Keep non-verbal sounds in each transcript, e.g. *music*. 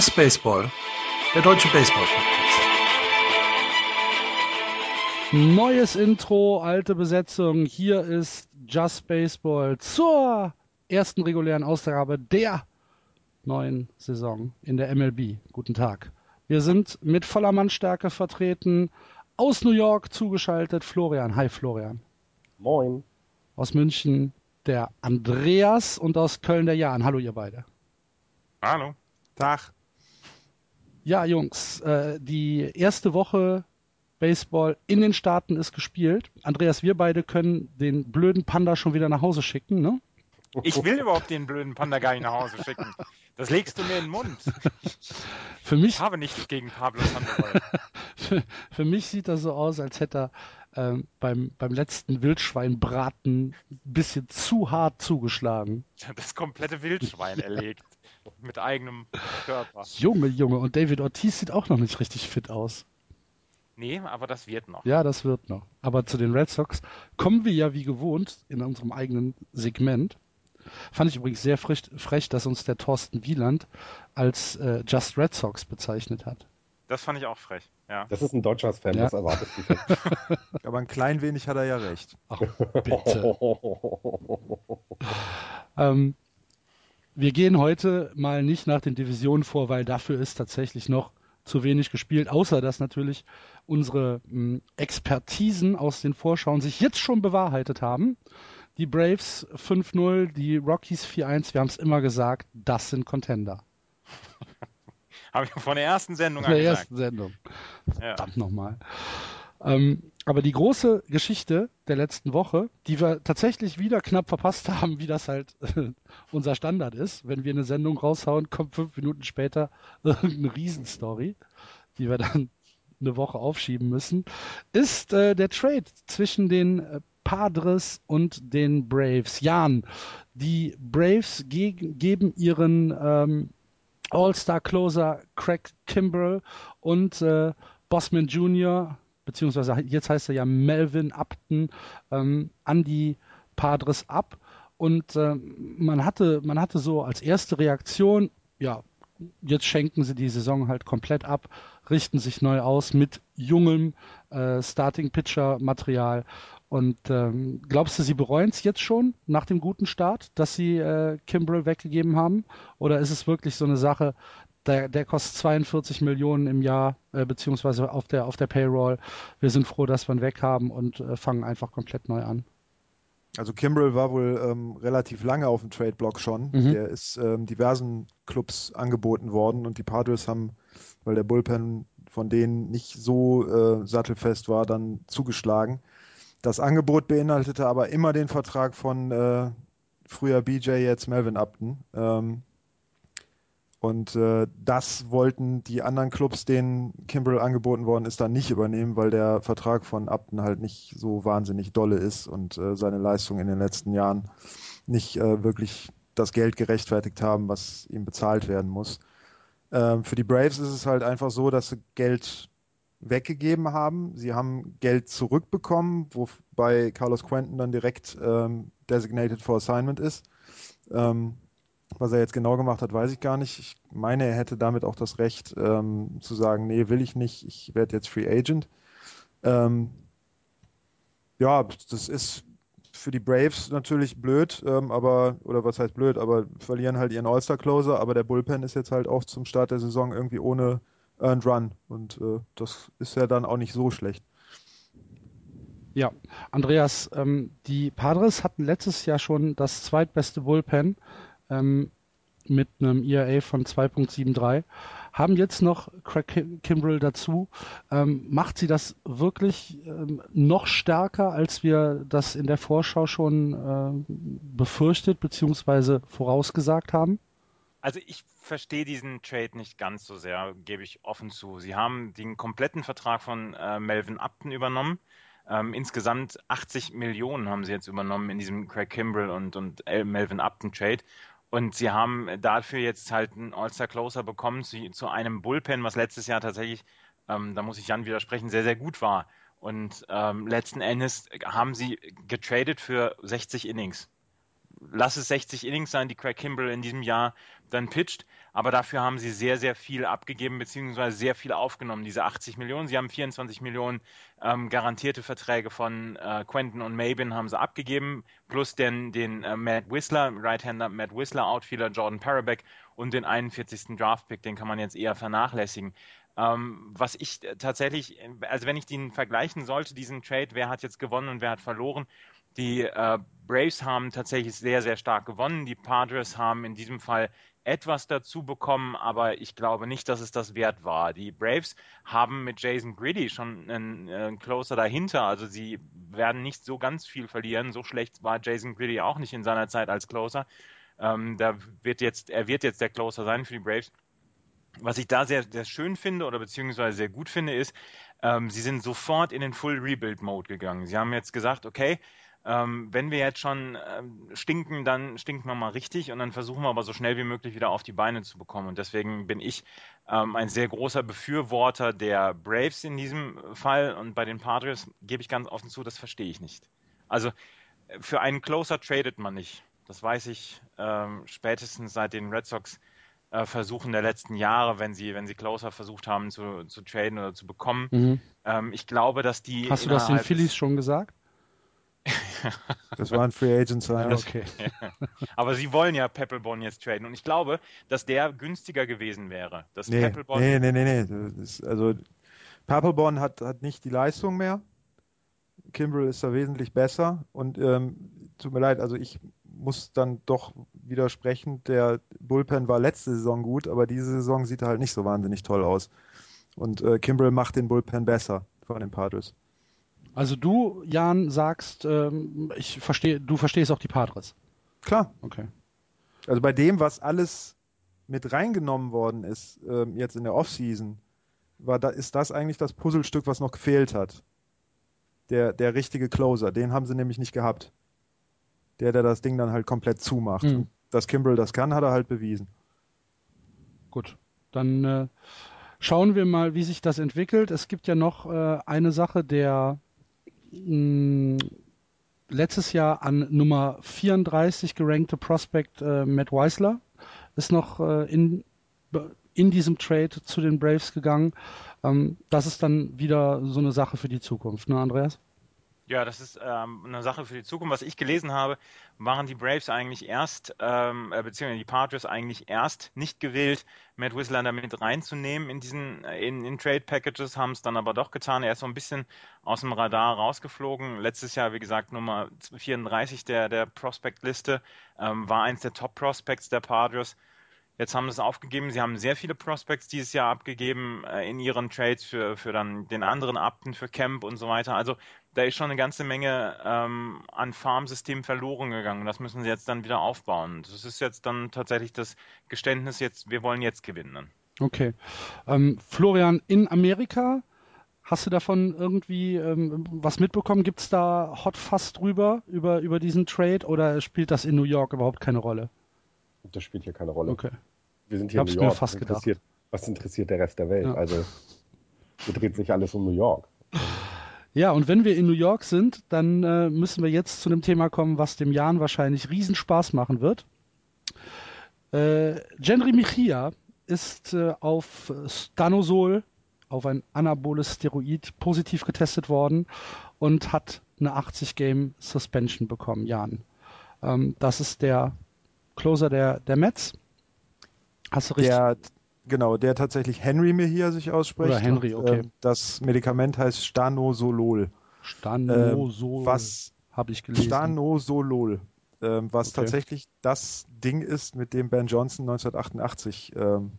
Just Baseball, der deutsche Baseball-Podcast. Neues Intro, alte Besetzung. Hier ist Just Baseball zur ersten regulären Ausgabe der neuen Saison in der MLB. Guten Tag. Wir sind mit voller Mannstärke vertreten. Aus New York zugeschaltet Florian. Hi Florian. Moin. Aus München der Andreas und aus Köln der Jan. Hallo ihr beide. Hallo. Tag. Ja, Jungs, äh, die erste Woche Baseball in den Staaten ist gespielt. Andreas, wir beide können den blöden Panda schon wieder nach Hause schicken, ne? Ich will überhaupt den blöden Panda gar nicht nach Hause schicken. Das legst du mir in den Mund. *laughs* Für mich, Ich habe nichts gegen Pablo Sandoval. *laughs* für, für mich sieht das so aus, als hätte er ähm, beim, beim letzten Wildschweinbraten ein bisschen zu hart zugeschlagen. Das komplette Wildschwein erlegt. Mit eigenem Körper. *laughs* Junge, Junge, und David Ortiz sieht auch noch nicht richtig fit aus. Nee, aber das wird noch. Ja, das wird noch. Aber zu den Red Sox kommen wir ja wie gewohnt in unserem eigenen Segment. Fand ich übrigens sehr frech, frech dass uns der Thorsten Wieland als äh, Just Red Sox bezeichnet hat. Das fand ich auch frech. Ja. Das ist ein Dodgers-Fan, Ja. was erwartest du? *laughs* Aber ein klein wenig hat er ja recht. Ach, bitte. *laughs* Ähm, wir gehen heute mal nicht nach den Divisionen vor, weil dafür ist tatsächlich noch zu wenig gespielt, außer dass natürlich unsere mh, Expertisen aus den Vorschauen sich jetzt schon bewahrheitet haben. Die Braves 5-0, die Rockies 4-1, wir haben es immer gesagt, das sind Contender. *laughs* Habe ich von der ersten Sendung der an gesagt. ersten Sendung. Ja. Verdammt nochmal. Ähm, aber die große Geschichte der letzten Woche, die wir tatsächlich wieder knapp verpasst *laughs* haben, wie das halt unser Standard ist, wenn wir eine Sendung raushauen, kommt fünf Minuten später *laughs* irgendeine Riesenstory, die wir dann *laughs* eine Woche aufschieben müssen, ist äh, der Trade zwischen den äh, Padres und den Braves. Jan, die Braves gegen, geben ihren ähm, All-Star-Closer Craig Kimbrell und äh, Bossman Jr., beziehungsweise jetzt heißt er ja Melvin Upton, ähm, an die Padres ab. Und ähm, man, hatte, man hatte so als erste Reaktion, ja, jetzt schenken sie die Saison halt komplett ab, richten sich neu aus mit jungem äh, Starting-Pitcher-Material. Und ähm, glaubst du, sie bereuen es jetzt schon nach dem guten Start, dass sie äh, Kimbrell weggegeben haben? Oder ist es wirklich so eine Sache, der, der kostet 42 Millionen im Jahr, äh, beziehungsweise auf der, auf der Payroll. Wir sind froh, dass wir ihn weg haben und äh, fangen einfach komplett neu an. Also Kimbrell war wohl ähm, relativ lange auf dem Trade-Block schon. Mhm. Der ist ähm, diversen Clubs angeboten worden und die Padres haben, weil der Bullpen von denen nicht so äh, sattelfest war, dann zugeschlagen. Das Angebot beinhaltete aber immer den Vertrag von äh, früher BJ, jetzt Melvin Upton. Ähm, und äh, das wollten die anderen Clubs, denen Kimbrell angeboten worden ist, dann nicht übernehmen, weil der Vertrag von Upton halt nicht so wahnsinnig dolle ist und äh, seine Leistungen in den letzten Jahren nicht äh, wirklich das Geld gerechtfertigt haben, was ihm bezahlt werden muss. Ähm, für die Braves ist es halt einfach so, dass sie Geld weggegeben haben. Sie haben Geld zurückbekommen, wobei Carlos Quentin dann direkt ähm, designated for assignment ist. Ähm, was er jetzt genau gemacht hat, weiß ich gar nicht. Ich meine, er hätte damit auch das Recht ähm, zu sagen, nee, will ich nicht, ich werde jetzt Free Agent. Ähm, ja, das ist für die Braves natürlich blöd, ähm, aber, oder was heißt blöd, aber verlieren halt ihren All-Star-Closer, aber der Bullpen ist jetzt halt auch zum Start der Saison irgendwie ohne Earned Run und äh, das ist ja dann auch nicht so schlecht. Ja, Andreas, ähm, die Padres hatten letztes Jahr schon das zweitbeste Bullpen. Ähm, mit einem ERA von 2.73, haben jetzt noch Craig Kimbrell dazu. Ähm, macht sie das wirklich ähm, noch stärker, als wir das in der Vorschau schon äh, befürchtet bzw. vorausgesagt haben? Also ich verstehe diesen Trade nicht ganz so sehr, gebe ich offen zu. Sie haben den kompletten Vertrag von äh, Melvin Upton übernommen. Ähm, insgesamt 80 Millionen haben sie jetzt übernommen in diesem Craig Kimbrell und, und Melvin Upton Trade. Und sie haben dafür jetzt halt einen All-Star-Closer bekommen zu, zu, einem Bullpen, was letztes Jahr tatsächlich, ähm, da muss ich Jan widersprechen, sehr, sehr gut war. Und ähm, letzten Endes haben sie getradet für 60 Innings lass es 60 Innings sein, die Craig Kimbrell in diesem Jahr dann pitcht. Aber dafür haben sie sehr, sehr viel abgegeben, beziehungsweise sehr viel aufgenommen, diese 80 Millionen. Sie haben 24 Millionen ähm, garantierte Verträge von äh, Quentin und Mabin haben sie abgegeben, plus den, den äh, Matt Whistler, Right-Hander Matt Whistler, Outfielder Jordan Parabeck und den 41. Draft-Pick, den kann man jetzt eher vernachlässigen. Ähm, was ich tatsächlich, also wenn ich den vergleichen sollte, diesen Trade, wer hat jetzt gewonnen und wer hat verloren, die äh, Braves haben tatsächlich sehr, sehr stark gewonnen. Die Padres haben in diesem Fall etwas dazu bekommen, aber ich glaube nicht, dass es das wert war. Die Braves haben mit Jason Griddy schon einen, einen Closer dahinter, also sie werden nicht so ganz viel verlieren. So schlecht war Jason Griddy auch nicht in seiner Zeit als Closer. Ähm, da wird jetzt, er wird jetzt der Closer sein für die Braves. Was ich da sehr, sehr schön finde oder beziehungsweise sehr gut finde, ist, ähm, sie sind sofort in den Full Rebuild Mode gegangen. Sie haben jetzt gesagt, okay, ähm, wenn wir jetzt schon ähm, stinken, dann stinken wir mal richtig und dann versuchen wir aber so schnell wie möglich wieder auf die Beine zu bekommen. Und deswegen bin ich ähm, ein sehr großer Befürworter der Braves in diesem Fall und bei den Padres gebe ich ganz offen zu, das verstehe ich nicht. Also äh, für einen Closer tradet man nicht. Das weiß ich ähm, spätestens seit den Red Sox äh, Versuchen der letzten Jahre, wenn sie, wenn sie Closer versucht haben zu, zu traden oder zu bekommen. Mhm. Ähm, ich glaube, dass die. Hast du das den Phillies schon gesagt? Das war ein Free Agent sein. Okay. *laughs* Aber sie wollen ja Peppelborn jetzt traden und ich glaube, dass der günstiger gewesen wäre. Dass nee, Peppelborn nee, nee, nee, nee. Ist, also Peppelborn hat, hat nicht die Leistung mehr. Kimbrell ist da wesentlich besser und ähm, tut mir leid, also ich muss dann doch widersprechen. Der Bullpen war letzte Saison gut, aber diese Saison sieht halt nicht so wahnsinnig toll aus. Und äh, Kimbrell macht den Bullpen besser von den Padres. Also du, Jan, sagst, ähm, ich verstehe, du verstehst auch die Padres. Klar. Okay. Also bei dem, was alles mit reingenommen worden ist, ähm, jetzt in der Offseason, war da, ist das eigentlich das Puzzlestück, was noch gefehlt hat. Der, der richtige Closer, den haben sie nämlich nicht gehabt. Der, der das Ding dann halt komplett zumacht. Mhm. Dass Kimbrell das kann, hat er halt bewiesen. Gut, dann äh, schauen wir mal, wie sich das entwickelt. Es gibt ja noch äh, eine Sache, der mh, letztes Jahr an Nummer 34 gerankte Prospect äh, Matt Weisler ist noch äh, in, in diesem Trade zu den Braves gegangen. Ähm, das ist dann wieder so eine Sache für die Zukunft, ne, Andreas? Ja, das ist ähm, eine Sache für die Zukunft. Was ich gelesen habe, waren die Braves eigentlich erst, ähm, äh, beziehungsweise die Padres eigentlich erst nicht gewillt, Matt Whistler damit reinzunehmen in diesen äh, in, in Trade Packages, haben es dann aber doch getan. Er ist so ein bisschen aus dem Radar rausgeflogen. Letztes Jahr, wie gesagt, Nummer 34 der, der Prospect-Liste, ähm, war eins der Top-Prospects der Padres. Jetzt haben sie es aufgegeben. Sie haben sehr viele Prospects dieses Jahr abgegeben äh, in ihren Trades für, für dann den anderen Upton, für Camp und so weiter. Also da ist schon eine ganze Menge ähm, an Farmsystemen verloren gegangen. Das müssen sie jetzt dann wieder aufbauen. Das ist jetzt dann tatsächlich das Geständnis jetzt, wir wollen jetzt gewinnen. Okay. Ähm, Florian, in Amerika Hast du davon irgendwie ähm, was mitbekommen? Gibt es da Hot Fuss drüber, über, über diesen Trade oder spielt das in New York überhaupt keine Rolle? Das spielt hier keine Rolle. Okay. Wir sind hier in New York. was, interessiert, was interessiert der Rest der Welt? Ja. Also, hier dreht sich alles um New York. Ja, und wenn wir in New York sind, dann äh, müssen wir jetzt zu einem Thema kommen, was dem Jan wahrscheinlich Riesenspaß machen wird. Äh, Genry Michia ist äh, auf Stanosol, auf ein anaboles Steroid, positiv getestet worden und hat eine 80-Game-Suspension bekommen, Jan. Ähm, das ist der Closer der, der Mets. Hast du richtig? Der, Genau, der tatsächlich Henry mir hier sich ausspricht. Oder Henry, okay. Und, äh, das Medikament heißt Stanosolol. Stanosolol. Äh, was habe ich gelesen. Stanosolol. ähm, was okay. tatsächlich das Ding ist, mit dem Ben Johnson 1988 ähm,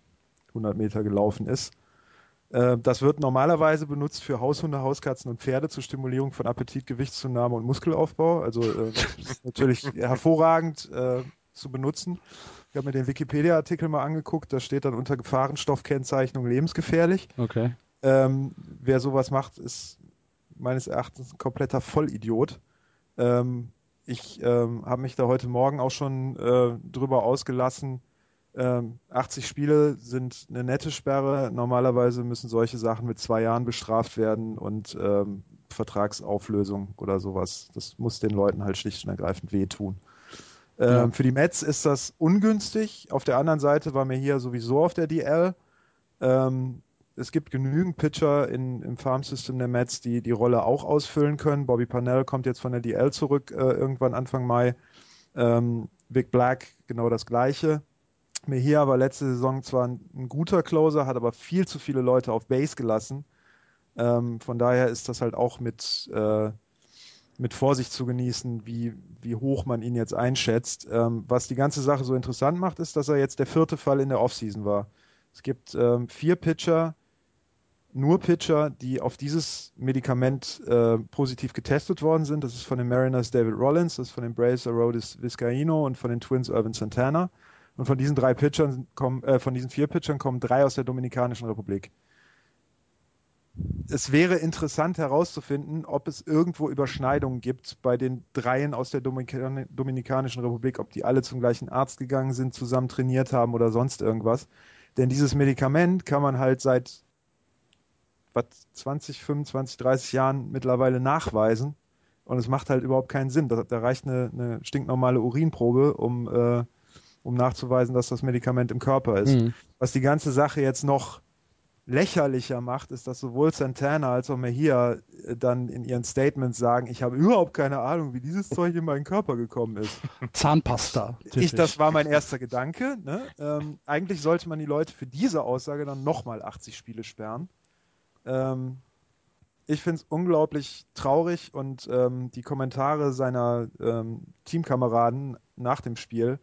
100 Meter gelaufen ist. Äh, das wird normalerweise benutzt für Haushunde, Hauskatzen und Pferde zur Stimulierung von Appetit, Gewichtszunahme und Muskelaufbau. Also äh, natürlich *laughs* hervorragend äh, zu benutzen. Ich habe mir den Wikipedia-Artikel mal angeguckt, da steht dann unter Gefahrenstoffkennzeichnung lebensgefährlich. Okay. Ähm, wer sowas macht, ist meines Erachtens ein kompletter Vollidiot. Ähm, ich ähm, habe mich da heute Morgen auch schon äh, drüber ausgelassen. 80 ähm, Spiele sind eine nette Sperre. Normalerweise müssen solche Sachen mit zwei Jahren bestraft werden und ähm, Vertragsauflösung oder sowas. Das muss den Leuten halt schlicht und ergreifend wehtun. Ähm, ja. Für die Mets ist das ungünstig. Auf der anderen Seite war mir hier sowieso auf der DL. Ähm, es gibt genügend Pitcher in, im Farmsystem der Mets, die die Rolle auch ausfüllen können. Bobby Parnell kommt jetzt von der DL zurück, äh, irgendwann Anfang Mai. Ähm, Big Black, genau das Gleiche. Mejia war letzte Saison zwar ein, ein, guter Closer, hat aber viel zu viele Leute auf Base gelassen. Ähm, von daher ist das halt auch mit, äh, mit Vorsicht zu genießen, wie, wie hoch man ihn jetzt einschätzt. Ähm, was die ganze Sache so interessant macht, ist, dass er jetzt der vierte Fall in der Offseason war. Es gibt ähm, vier Pitcher, nur Pitcher, die auf dieses Medikament äh, positiv getestet worden sind. Das ist von den Mariners David Rollins, das ist von den Braves Arodis Vizcaino und von den Twins Irvin Santana. Und von diesen drei Pitchern kommen, äh, von diesen vier Pitchern kommen drei aus der Dominikanischen Republik. Es wäre interessant herauszufinden, ob es irgendwo Überschneidungen gibt bei den dreien aus der Dominikan Dominikanischen Republik, ob die alle zum gleichen Arzt gegangen sind, zusammen trainiert haben oder sonst irgendwas. Denn dieses Medikament kann man halt seit was, 20, 25, 30 Jahren mittlerweile nachweisen. Und es macht halt überhaupt keinen Sinn. Da, da reicht eine, eine, stinknormale Urinprobe, um, äh, um nachzuweisen, dass das Medikament im Körper ist. Mhm. Was die ganze Sache jetzt noch lächerlicher macht, ist, dass sowohl Santana als auch Mejia äh, dann in ihren Statements sagen, ich habe überhaupt keine Ahnung, wie dieses Zeug in meinen Körper gekommen ist. Zahnpasta. Ich, das war mein erster Gedanke. Ne? Ähm, eigentlich sollte man die Leute für diese Aussage dann nochmal 80 Spiele sperren. Ähm, ich finde es unglaublich traurig und ähm, die Kommentare seiner ähm, Teamkameraden nach dem Spiel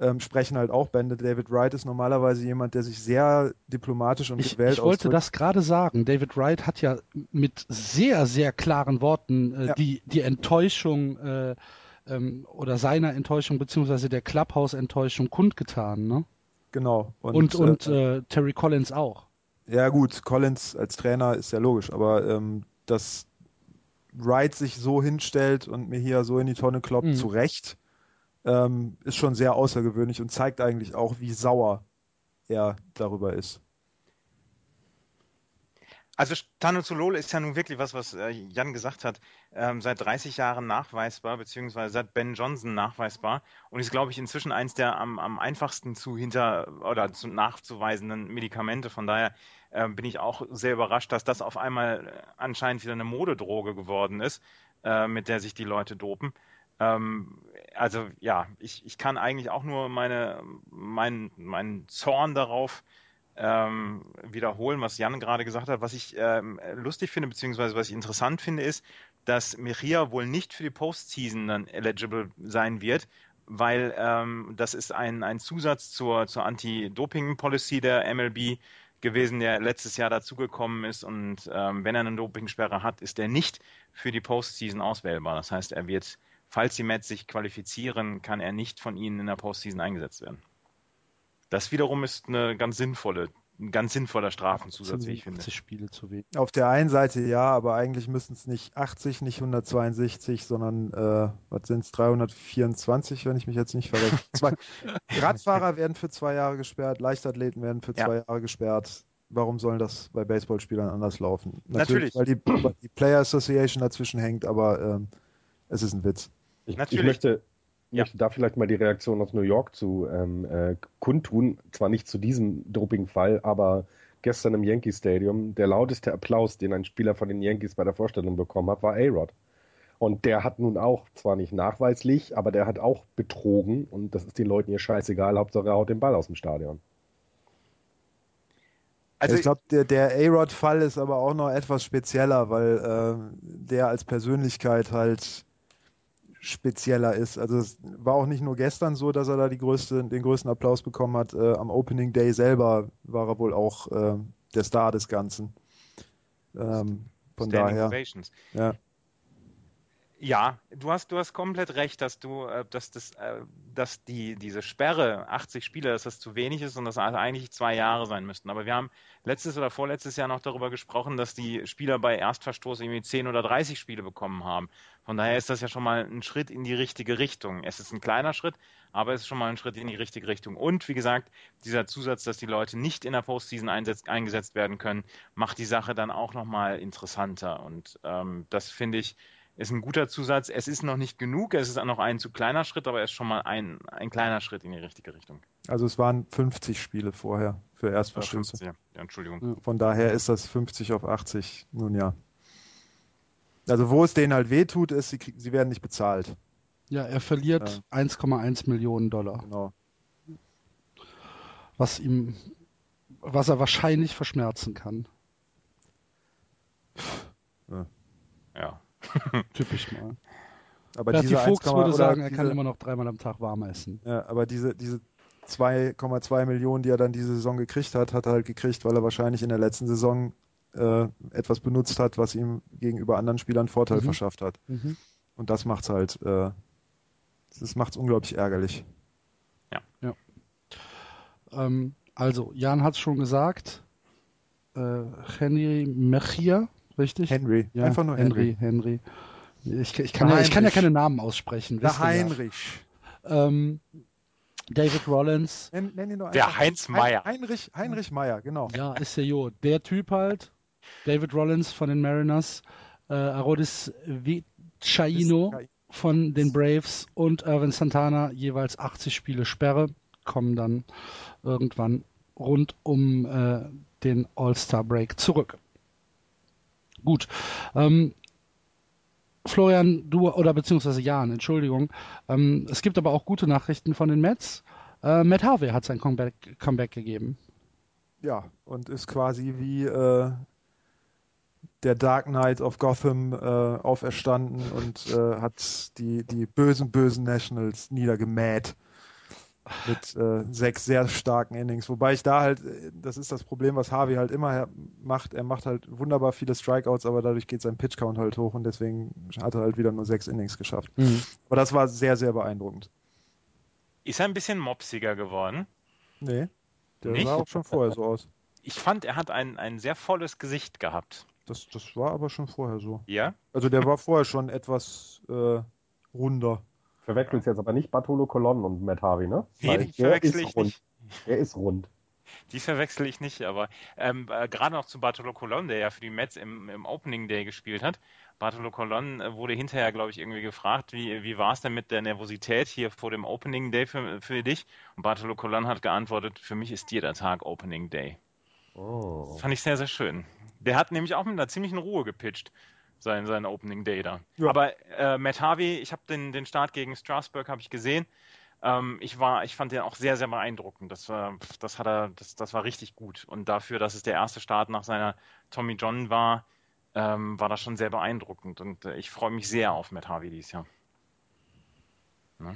ähm, sprechen halt auch Bände. David Wright ist normalerweise jemand, der sich sehr diplomatisch und ich, gewählt Ich wollte ausdrückt. das gerade sagen. David Wright hat ja mit sehr, sehr klaren Worten äh, ja. die, die Enttäuschung äh, ähm, oder seiner Enttäuschung beziehungsweise der Clubhouse-Enttäuschung kundgetan. Ne? Genau. Und, und, und äh, Terry Collins auch. Ja, gut, Collins als Trainer ist ja logisch, aber ähm, dass Wright sich so hinstellt und mir hier so in die Tonne kloppt, mhm. zu Recht, ähm, ist schon sehr außergewöhnlich und zeigt eigentlich auch, wie sauer er darüber ist. Also Tanozolol ist ja nun wirklich was, was äh, Jan gesagt hat, ähm, seit 30 Jahren nachweisbar, beziehungsweise seit Ben Johnson nachweisbar und ist, glaube ich, inzwischen eins der am, am einfachsten zu hinter oder zu nachzuweisenden Medikamente. Von daher äh, bin ich auch sehr überrascht, dass das auf einmal äh, anscheinend wieder eine Modedroge geworden ist, äh, mit der sich die Leute dopen. Ähm, also ja, ich, ich kann eigentlich auch nur meine, mein, meinen Zorn darauf ähm, wiederholen, was Jan gerade gesagt hat. Was ich ähm, lustig finde, beziehungsweise was ich interessant finde, ist, dass Mejia wohl nicht für die Postseason dann eligible sein wird, weil ähm, das ist ein, ein Zusatz zur, zur Anti-Doping-Policy der MLB gewesen, der letztes Jahr dazugekommen ist. Und ähm, wenn er eine Dopingsperre hat, ist er nicht für die Postseason auswählbar. Das heißt, er wird, falls die Mets sich qualifizieren, kann er nicht von ihnen in der Postseason eingesetzt werden. Das wiederum ist eine ganz sinnvolle, ein ganz sinnvoller Strafenzusatz, wie ich finde. Spiele zu wenig. Auf der einen Seite ja, aber eigentlich müssen es nicht 80, nicht 162, sondern äh, was sind es 324, wenn ich mich jetzt nicht verrechne. *laughs* Zwei, Radfahrer werden für zwei Jahre gesperrt, Leichtathleten werden für zwei ja. Jahre gesperrt. Warum sollen das bei Baseballspielern anders laufen? Natürlich, Natürlich. weil die, die, Player Association dazwischen hängt, aber ähm, es ist ein Witz. Ich, ich möchte, ja. möchte da vielleicht mal die Reaktion aus New York zu ähm, äh, kundtun. Zwar nicht zu diesem Doping-Fall, aber gestern im Yankee Stadium, der lauteste Applaus, den ein Spieler von den Yankees bei der Vorstellung bekommen hat, war A-Rod. Und der hat nun auch, zwar nicht nachweislich, aber der hat auch betrogen und das ist den Leuten hier scheißegal, Hauptsache er haut den Ball aus dem Stadion. Also ich glaube, der, der A-Rod-Fall ist aber auch noch etwas spezieller, weil äh, der als Persönlichkeit halt spezieller ist. Also es war auch nicht nur gestern so, dass er da größte, den größten Applaus bekommen hat. Äh, am Opening Day selber war er wohl auch äh, der Star des Ganzen. Ähm, von Standing daher. Ovations. Ja. Ja, du hast, du hast komplett recht, dass du, äh, dass das, äh, dass die, diese Sperre, 80 Spiele, dass das zu wenig ist und dass also eigentlich zwei Jahre sein müssten. Aber wir haben letztes oder vorletztes Jahr noch darüber gesprochen, dass die Spieler bei Erstverstoß irgendwie 10 oder 30 Spiele bekommen haben. Von daher ist das ja schon mal ein Schritt in die richtige Richtung. Es ist ein kleiner Schritt, aber es ist schon mal ein Schritt in die richtige Richtung. Und wie gesagt, dieser Zusatz, dass die Leute nicht in der Postseason eingesetzt werden können, macht die Sache dann auch nochmal interessanter. Und ähm, das finde ich, ist ein guter Zusatz. Es ist noch nicht genug, es ist auch noch ein zu kleiner Schritt, aber er ist schon mal ein, ein kleiner Schritt in die richtige Richtung. Also es waren 50 Spiele vorher für Erstverstöße. 50, ja, Entschuldigung. Von daher ist das 50 auf 80. Nun ja. Also wo es denen halt wehtut, ist, sie, sie werden nicht bezahlt. Ja, er verliert 1,1 Millionen Dollar, Genau. was ihm, was er wahrscheinlich verschmerzen kann. Ja. *laughs* Typisch mal. Aber Ja, diese die Fuchs 1,- würde sagen, er diese, kann immer noch dreimal am Tag warm essen. Ja, aber diese, diese 2,2 Millionen, die er dann diese Saison gekriegt hat, hat er halt gekriegt, weil er wahrscheinlich in der letzten Saison äh, etwas benutzt hat, was ihm gegenüber anderen Spielern Vorteil Mhm. verschafft hat. Mhm. Und das macht's halt, äh, das macht's unglaublich ärgerlich. Ähm, also, Jan hat es schon gesagt. Äh, Henry Mechia, richtig? Henry, ja, einfach nur Henry. Henry. Henry. Ich, ich, kann Der ja, ich kann ja keine Namen aussprechen. Der ja. Heinrich. Ähm, David Rollins. Nenn, nenn ihn Der einfach Heinz Hein- Meier. Heinrich, Heinrich Meier, genau. Ja, ist ja jo. Der Typ halt. David Rollins von den Mariners. Äh, Arodis Vichaino von den Braves und Irvin Santana jeweils 80 Spiele Sperre kommen dann irgendwann rund um äh, den All-Star-Break zurück. Gut. Ähm, Florian, du oder beziehungsweise Jan, Entschuldigung. Ähm, es gibt aber auch gute Nachrichten von den Mets. Äh, Matt Harvey hat sein Comeback, Comeback gegeben. Ja, und ist quasi wie äh, der Dark Knight of Gotham äh, auferstanden und äh, hat die, die bösen, bösen Nationals niedergemäht. Mit äh, sechs sehr starken Innings. Wobei ich da halt, das ist das Problem, was Harvey halt immer macht. Er macht halt wunderbar viele Strikeouts, aber dadurch geht sein Pitch-Count halt hoch und deswegen hat er halt wieder nur sechs Innings geschafft. Aber das war sehr, sehr beeindruckend. Ist er ein bisschen mopsiger geworden? Nee, der Nicht? sah auch schon vorher so aus. Ich fand, er hat ein, ein sehr volles Gesicht gehabt. Das, das war aber schon vorher so. Ja? Also der war vorher schon etwas äh, runder. Verwechselst jetzt aber nicht Bartolo Colon und Matt Harvey, ne? Nee, Weil die der verwechsel ist ich rund. nicht. Der ist rund. Die verwechsel ich nicht, aber ähm, äh, gerade noch zu Bartolo Colon, der ja für die Mets im, im Opening Day gespielt hat. Bartolo Colon äh, wurde hinterher, glaube ich, irgendwie gefragt, wie, wie war es denn mit der Nervosität hier vor dem Opening Day für, für dich? Und Bartolo Colon hat geantwortet, für mich ist jeder Tag Opening Day. Oh. Fand ich sehr, sehr schön. Der hat nämlich auch mit einer ziemlichen Ruhe gepitcht, sein, sein Opening Day da. Ja. Aber äh, Matt Harvey, ich habe den, den Start gegen Strasbourg habe ich gesehen. Ähm, ich war, ich fand den auch sehr, sehr beeindruckend. Das war, das hat er, das, das war richtig gut. Und dafür, dass es der erste Start nach seiner Tommy John war, ähm, war das schon sehr beeindruckend. Und äh, ich freue mich sehr auf Matt Harvey dieses Jahr. Ne?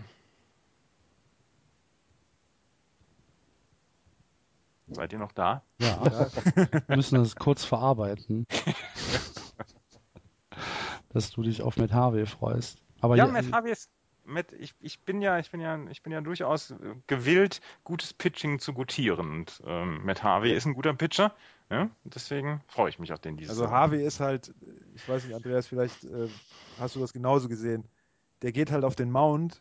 Seid ihr noch da? Ja, wir müssen das kurz verarbeiten. *laughs* Dass du dich auf Matt Harvey freust. Aber Ja, Harvey ist. Matt, ich, ich bin ja, ich bin ja, ich bin ja durchaus gewillt, gutes Pitching zu gutieren. Und ähm, Matt Harvey ist ein guter Pitcher. Ja? Deswegen freue ich mich auf den dieses Also Jahr. Harvey ist halt, ich weiß nicht, Andreas, vielleicht äh, hast du das genauso gesehen. Der geht halt auf den Mount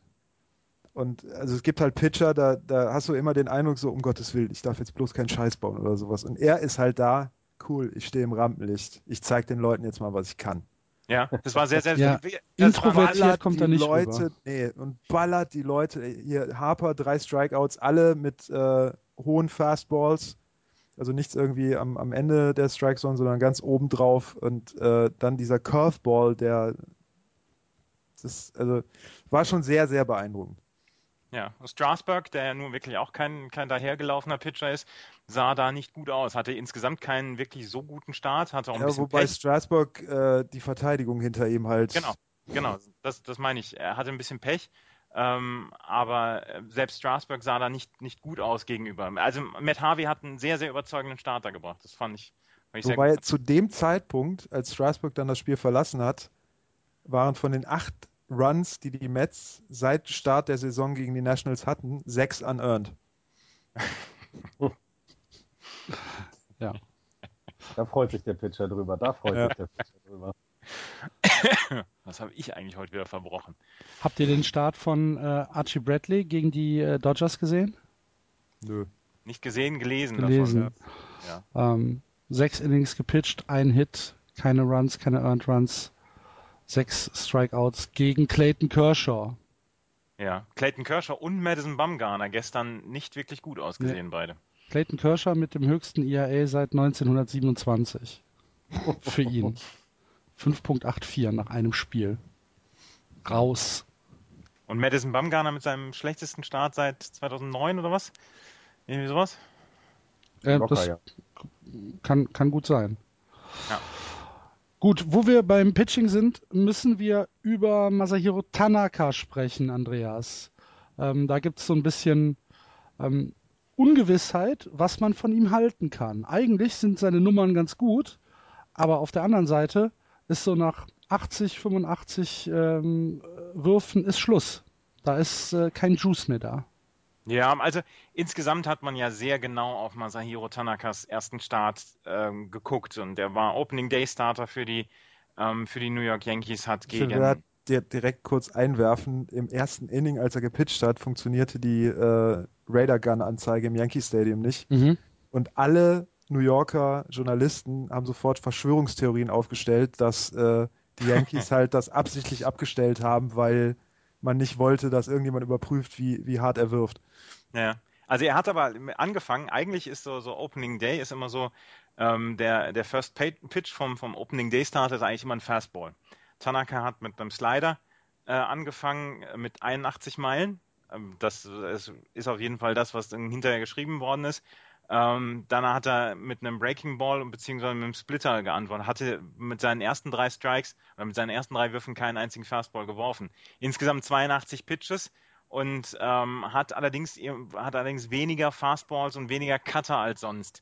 und also es gibt halt Pitcher, da, da hast du immer den Eindruck so, um Gottes Willen, ich darf jetzt bloß keinen Scheiß bauen oder sowas. Und er ist halt da, cool, ich stehe im Rampenlicht. Ich zeige den Leuten jetzt mal, was ich kann. Ja, das war sehr, sehr Ja, das war introvertiert kommt er nicht Leute, rüber. nee, und ballert die Leute, hier Harper, drei Strikeouts, alle mit äh, hohen Fastballs. Also nichts irgendwie am, am Ende der Strike Zone, sondern ganz oben drauf. Und äh, dann dieser Curveball, der das also war schon sehr, sehr beeindruckend. Ja, Strasburg, der ja nun wirklich auch kein, kein dahergelaufener Pitcher ist, sah da nicht gut aus. Hatte insgesamt keinen wirklich so guten Start, hatte auch ein Ja, bisschen wobei Pech. Strasburg äh, die Verteidigung hinter ihm halt Genau. genau, das, das meine ich. Er hatte ein bisschen Pech. Ähm, aber äh, selbst Strasburg sah da nicht, nicht gut aus gegenüber. Also Matt Harvey hat einen sehr, sehr überzeugenden Starter gebracht. Das fand ich, fand ich Wobei sehr gut. zu dem Zeitpunkt, als Strasburg dann das Spiel verlassen hat, waren von den acht Runs, die die Mets seit Start der Saison gegen die Nationals hatten, sechs unearned. ja. Da freut sich der Pitcher drüber. Da freut ja. sich der Pitcher drüber. *coughs* Was habe ich eigentlich heute wieder verbrochen? Habt ihr den Start von äh, Archie Bradley gegen die äh, Dodgers gesehen? Nö. Nicht gesehen, gelesen. Gelesen. Davon, ja. ähm, sechs Innings gepitcht, ein Hit, keine Runs, keine Earned Runs, sechs Strikeouts gegen Clayton Kershaw. Ja, Clayton Kershaw und Madison Bumgarner gestern nicht wirklich gut ausgesehen, nee. beide. Clayton Kershaw mit dem höchsten ERA seit 1927. Für ihn. *laughs* 5.84 nach einem Spiel. Raus. Und Madison Bumgarner mit seinem schlechtesten Start seit 2009 oder was? Irgendwie sowas? Äh, Locker, das ja. kann, kann gut sein. Ja. Gut, wo wir beim Pitching sind, müssen wir über Masahiro Tanaka sprechen, Andreas. Ähm, da gibt es so ein bisschen ähm, Ungewissheit, was man von ihm halten kann. Eigentlich sind seine Nummern ganz gut, aber auf der anderen Seite ist so nach 80, 85 ähm, Würfen ist Schluss. Da ist äh, kein Juice mehr da. Ja, also insgesamt hat man ja sehr genau auf Masahiro Tanakas ersten Start ähm, geguckt und der war Opening Day Starter für die, ähm, für die New York Yankees, hat gegen. Ich will direkt kurz einwerfen, im ersten Inning, als er gepitcht hat, funktionierte die äh, Radar Gun Anzeige im Yankee Stadium nicht. Mhm. Und alle New Yorker Journalisten haben sofort Verschwörungstheorien aufgestellt, dass äh, die Yankees *laughs* halt das absichtlich abgestellt haben, weil man nicht wollte, dass irgendjemand überprüft, wie, wie hart er wirft. Ja. Also er hat aber angefangen, eigentlich ist so, so Opening Day ist immer so, ähm, der, der First Pitch vom, vom Opening Day Start ist eigentlich immer ein Fastball. Tanaka hat mit einem Slider äh, angefangen mit 81 Meilen. Ähm, das ist, auf jeden Fall das, was hinterher geschrieben worden ist. Ähm, dann hat er mit einem Breaking Ball beziehungsweise mit einem Splitter geantwortet, hatte mit seinen ersten drei Strikes oder mit seinen ersten drei Würfen keinen einzigen Fastball geworfen. Insgesamt 82 Pitches und ähm, hat allerdings hat allerdings weniger Fastballs und weniger Cutter als sonst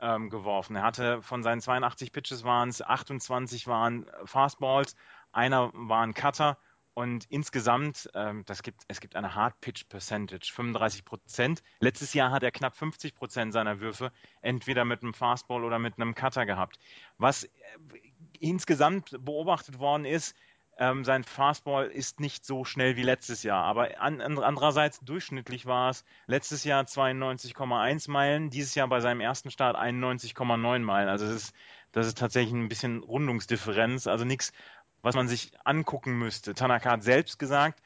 ähm, geworfen. Er hatte von seinen 82 Pitches waren es 28 waren Fastballs, einer war ein Cutter und insgesamt, ähm, das gibt, es gibt eine Hard Pitch Percentage, 35 Prozent. Letztes Jahr hat er knapp 50 Prozent seiner Würfe entweder mit einem Fastball oder mit einem Cutter gehabt. Was äh, insgesamt beobachtet worden ist, ähm, sein Fastball ist nicht so schnell wie letztes Jahr, aber an, an, andererseits durchschnittlich war es letztes Jahr 92,1 Meilen, dieses Jahr bei seinem ersten Start 91,9 Meilen. Also das ist, das ist tatsächlich ein bisschen Rundungsdifferenz, also nichts was man sich angucken müsste. Tanaka hat selbst gesagt,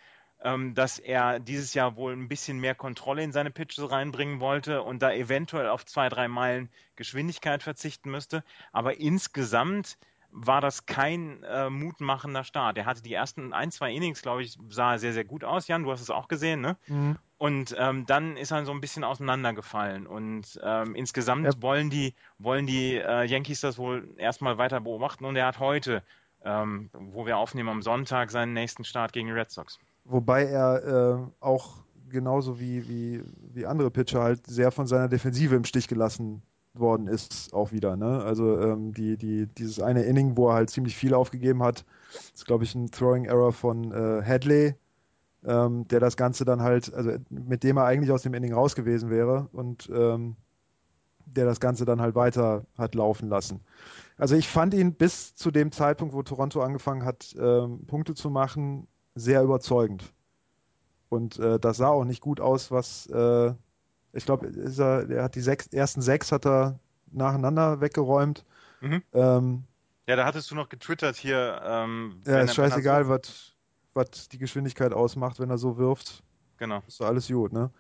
ähm, dass er dieses Jahr wohl ein bisschen mehr Kontrolle in seine Pitches reinbringen wollte und da eventuell auf zwei, drei Meilen Geschwindigkeit verzichten müsste. Aber insgesamt war das kein äh, mutmachender Start. Er hatte die ersten ein, zwei Innings, glaube ich, sah sehr, sehr gut aus. Jan, du hast es auch gesehen, ne? Mhm. Und ähm, dann ist er so ein bisschen auseinandergefallen. Und ähm, insgesamt ja. wollen die, wollen die äh, Yankees das wohl erstmal weiter beobachten. Und er hat heute ähm, wo wir aufnehmen am Sonntag seinen nächsten Start gegen die Red Sox. Wobei er äh, auch genauso wie, wie, wie andere Pitcher halt sehr von seiner Defensive im Stich gelassen worden ist, auch wieder. Ne? Also ähm, die, die, dieses eine Inning, wo er halt ziemlich viel aufgegeben hat, ist, glaube ich, ein Throwing Error von äh, Hadley, ähm, der das Ganze dann halt, also mit dem er eigentlich aus dem Inning raus gewesen wäre und ähm, der das Ganze dann halt weiter hat laufen lassen. Also ich fand ihn bis zu dem Zeitpunkt, wo Toronto angefangen hat, ähm, Punkte zu machen, sehr überzeugend. Und äh, das sah auch nicht gut aus, was äh, ich glaube, er, er hat die sechs, ersten sechs hat er nacheinander weggeräumt. Mhm. Ähm, ja, da hattest du noch getwittert hier. Ähm, ja, ist scheißegal, so was die Geschwindigkeit ausmacht, wenn er so wirft. Genau. Ist doch alles gut, ne?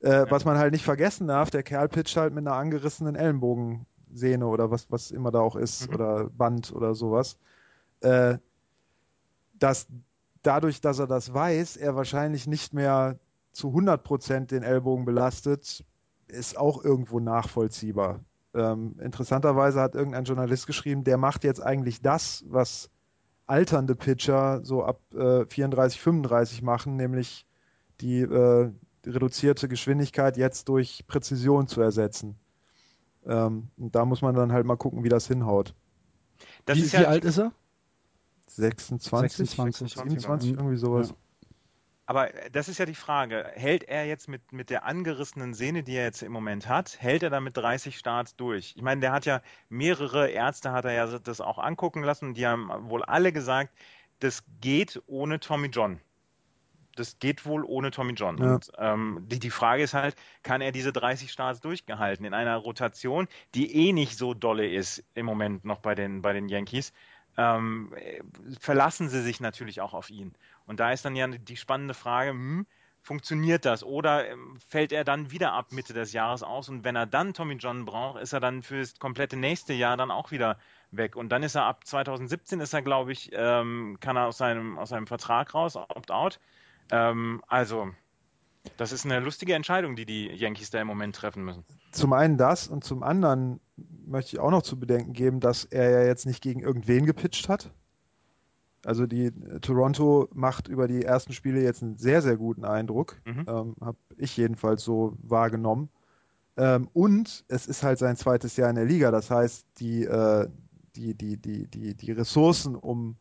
Äh, ja. Was man halt nicht vergessen darf, der Kerl pitcht halt mit einer angerissenen Ellenbogen Sehne oder was, was immer da auch ist mhm. oder Band oder sowas, äh, dass dadurch, dass er das weiß, er wahrscheinlich nicht mehr zu 100% den Ellbogen belastet, ist auch irgendwo nachvollziehbar. Ähm, interessanterweise hat irgendein Journalist geschrieben, der macht jetzt eigentlich das, was alternde Pitcher so ab äh, 34, 35 machen, nämlich die äh, reduzierte Geschwindigkeit jetzt durch Präzision zu ersetzen. Ähm, und da muss man dann halt mal gucken, wie das hinhaut. Das wie, ist wie ja, alt ist er? 26, 26, 27, irgendwie sowas. Ja. Aber das ist ja die Frage. Hält er jetzt mit, mit der angerissenen Sehne, die er jetzt im Moment hat, hält er da mit 30 Starts durch? Ich meine, der hat ja mehrere Ärzte, hat er ja das auch angucken lassen. Die haben wohl alle gesagt, das geht ohne Tommy John. Das geht wohl ohne Tommy John. Ja. Und ähm, die, die Frage ist halt, kann er diese 30 Starts durchgehalten in einer Rotation, die eh nicht so dolle ist im Moment noch bei den, bei den Yankees? Ähm, äh, verlassen sie sich natürlich auch auf ihn. Und da ist dann ja die spannende Frage, hm, funktioniert das? Oder ähm, fällt er dann wieder ab Mitte des Jahres aus? Und wenn er dann Tommy John braucht, ist er dann für das komplette nächste Jahr dann auch wieder weg. Und dann ist er ab 2017 ist er, glaube ich, ähm, kann er aus seinem, aus seinem Vertrag raus, opt-out. Ähm, also, das ist eine lustige Entscheidung, die die Yankees da im Moment treffen müssen. Zum einen das und zum anderen möchte ich auch noch zu bedenken geben, dass er ja jetzt nicht gegen irgendwen gepitcht hat. Also die äh, Toronto macht über die ersten Spiele jetzt einen sehr, sehr guten Eindruck. Mhm. Ähm, Habe ich jedenfalls so wahrgenommen. Ähm, und es ist halt sein zweites Jahr in der Liga. Das heißt, die, äh, die, die, die, die, die Ressourcen, um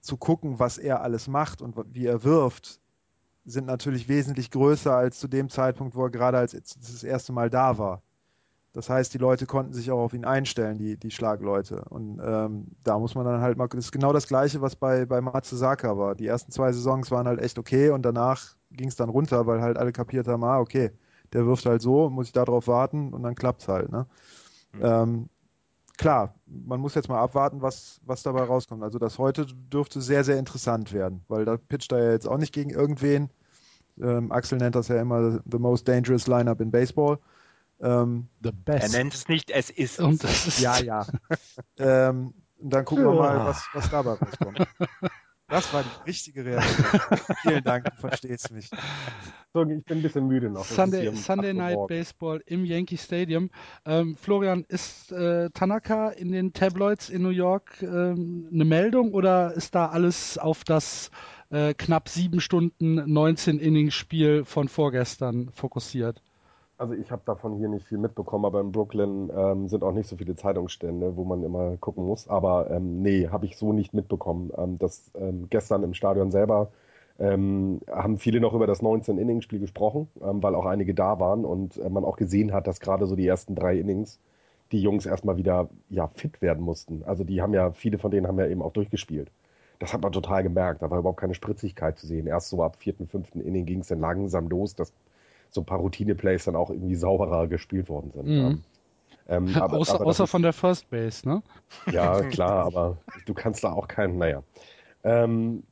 zu gucken, was er alles macht und wie er wirft, sind natürlich wesentlich größer als zu dem Zeitpunkt, wo er gerade als das erste Mal da war. Das heißt, die Leute konnten sich auch auf ihn einstellen, die, die Schlagleute. Und ähm, da muss man dann halt mal, das ist genau das Gleiche, was bei, bei Matsuzaka war. Die ersten zwei Saisons waren halt echt okay und danach ging es dann runter, weil halt alle kapiert haben, ah, okay, der wirft halt so, muss ich darauf warten und dann klappt's halt. Ne? Mhm. Ähm, klar, man muss jetzt mal abwarten, was, was dabei rauskommt. Also das heute dürfte sehr, sehr interessant werden, weil da pitcht er ja jetzt auch nicht gegen irgendwen. Ähm, Axel nennt das ja immer the most dangerous lineup in Baseball. Ähm, The Er best. nennt es nicht, es ist. Und das ist ja, ja. *laughs* ähm, und dann gucken wir mal, was, was dabei rauskommt. *laughs* Das war die richtige Reaktion. *laughs* Vielen Dank, du verstehst mich. So, ich bin ein bisschen müde noch. Sunday, Sunday 8 Uhr Night. Baseball im Yankee Stadium. Ähm, Florian, ist äh, Tanaka in den Tabloids in New York ähm, eine Meldung oder ist da alles auf das äh, knapp sieben Stunden 19 Innings Spiel von vorgestern fokussiert? Also ich habe davon hier nicht viel mitbekommen, aber in Brooklyn ähm, sind auch nicht so viele Zeitungsstände, wo man immer gucken muss. Aber ähm, nee, habe ich so nicht mitbekommen. Ähm, das ähm, gestern im Stadion selber ähm, haben viele noch über das 19-Inning-Spiel gesprochen, ähm, weil auch einige da waren und äh, man auch gesehen hat, dass gerade so die ersten drei Innings die Jungs erstmal wieder ja fit werden mussten. Also die haben ja, viele von denen haben ja eben auch durchgespielt. Das hat man total gemerkt. Da war überhaupt keine Spritzigkeit zu sehen. Erst so ab vierten, fünften Inning ging es dann langsam los, dass so ein paar Routine-Plays dann auch irgendwie sauberer gespielt worden sind. Mhm. Ähm, *laughs* aber, außer aber außer von der First Base, ne? *laughs* ja, *laughs* klar, aber du kannst da auch keinen, naja. Ähm,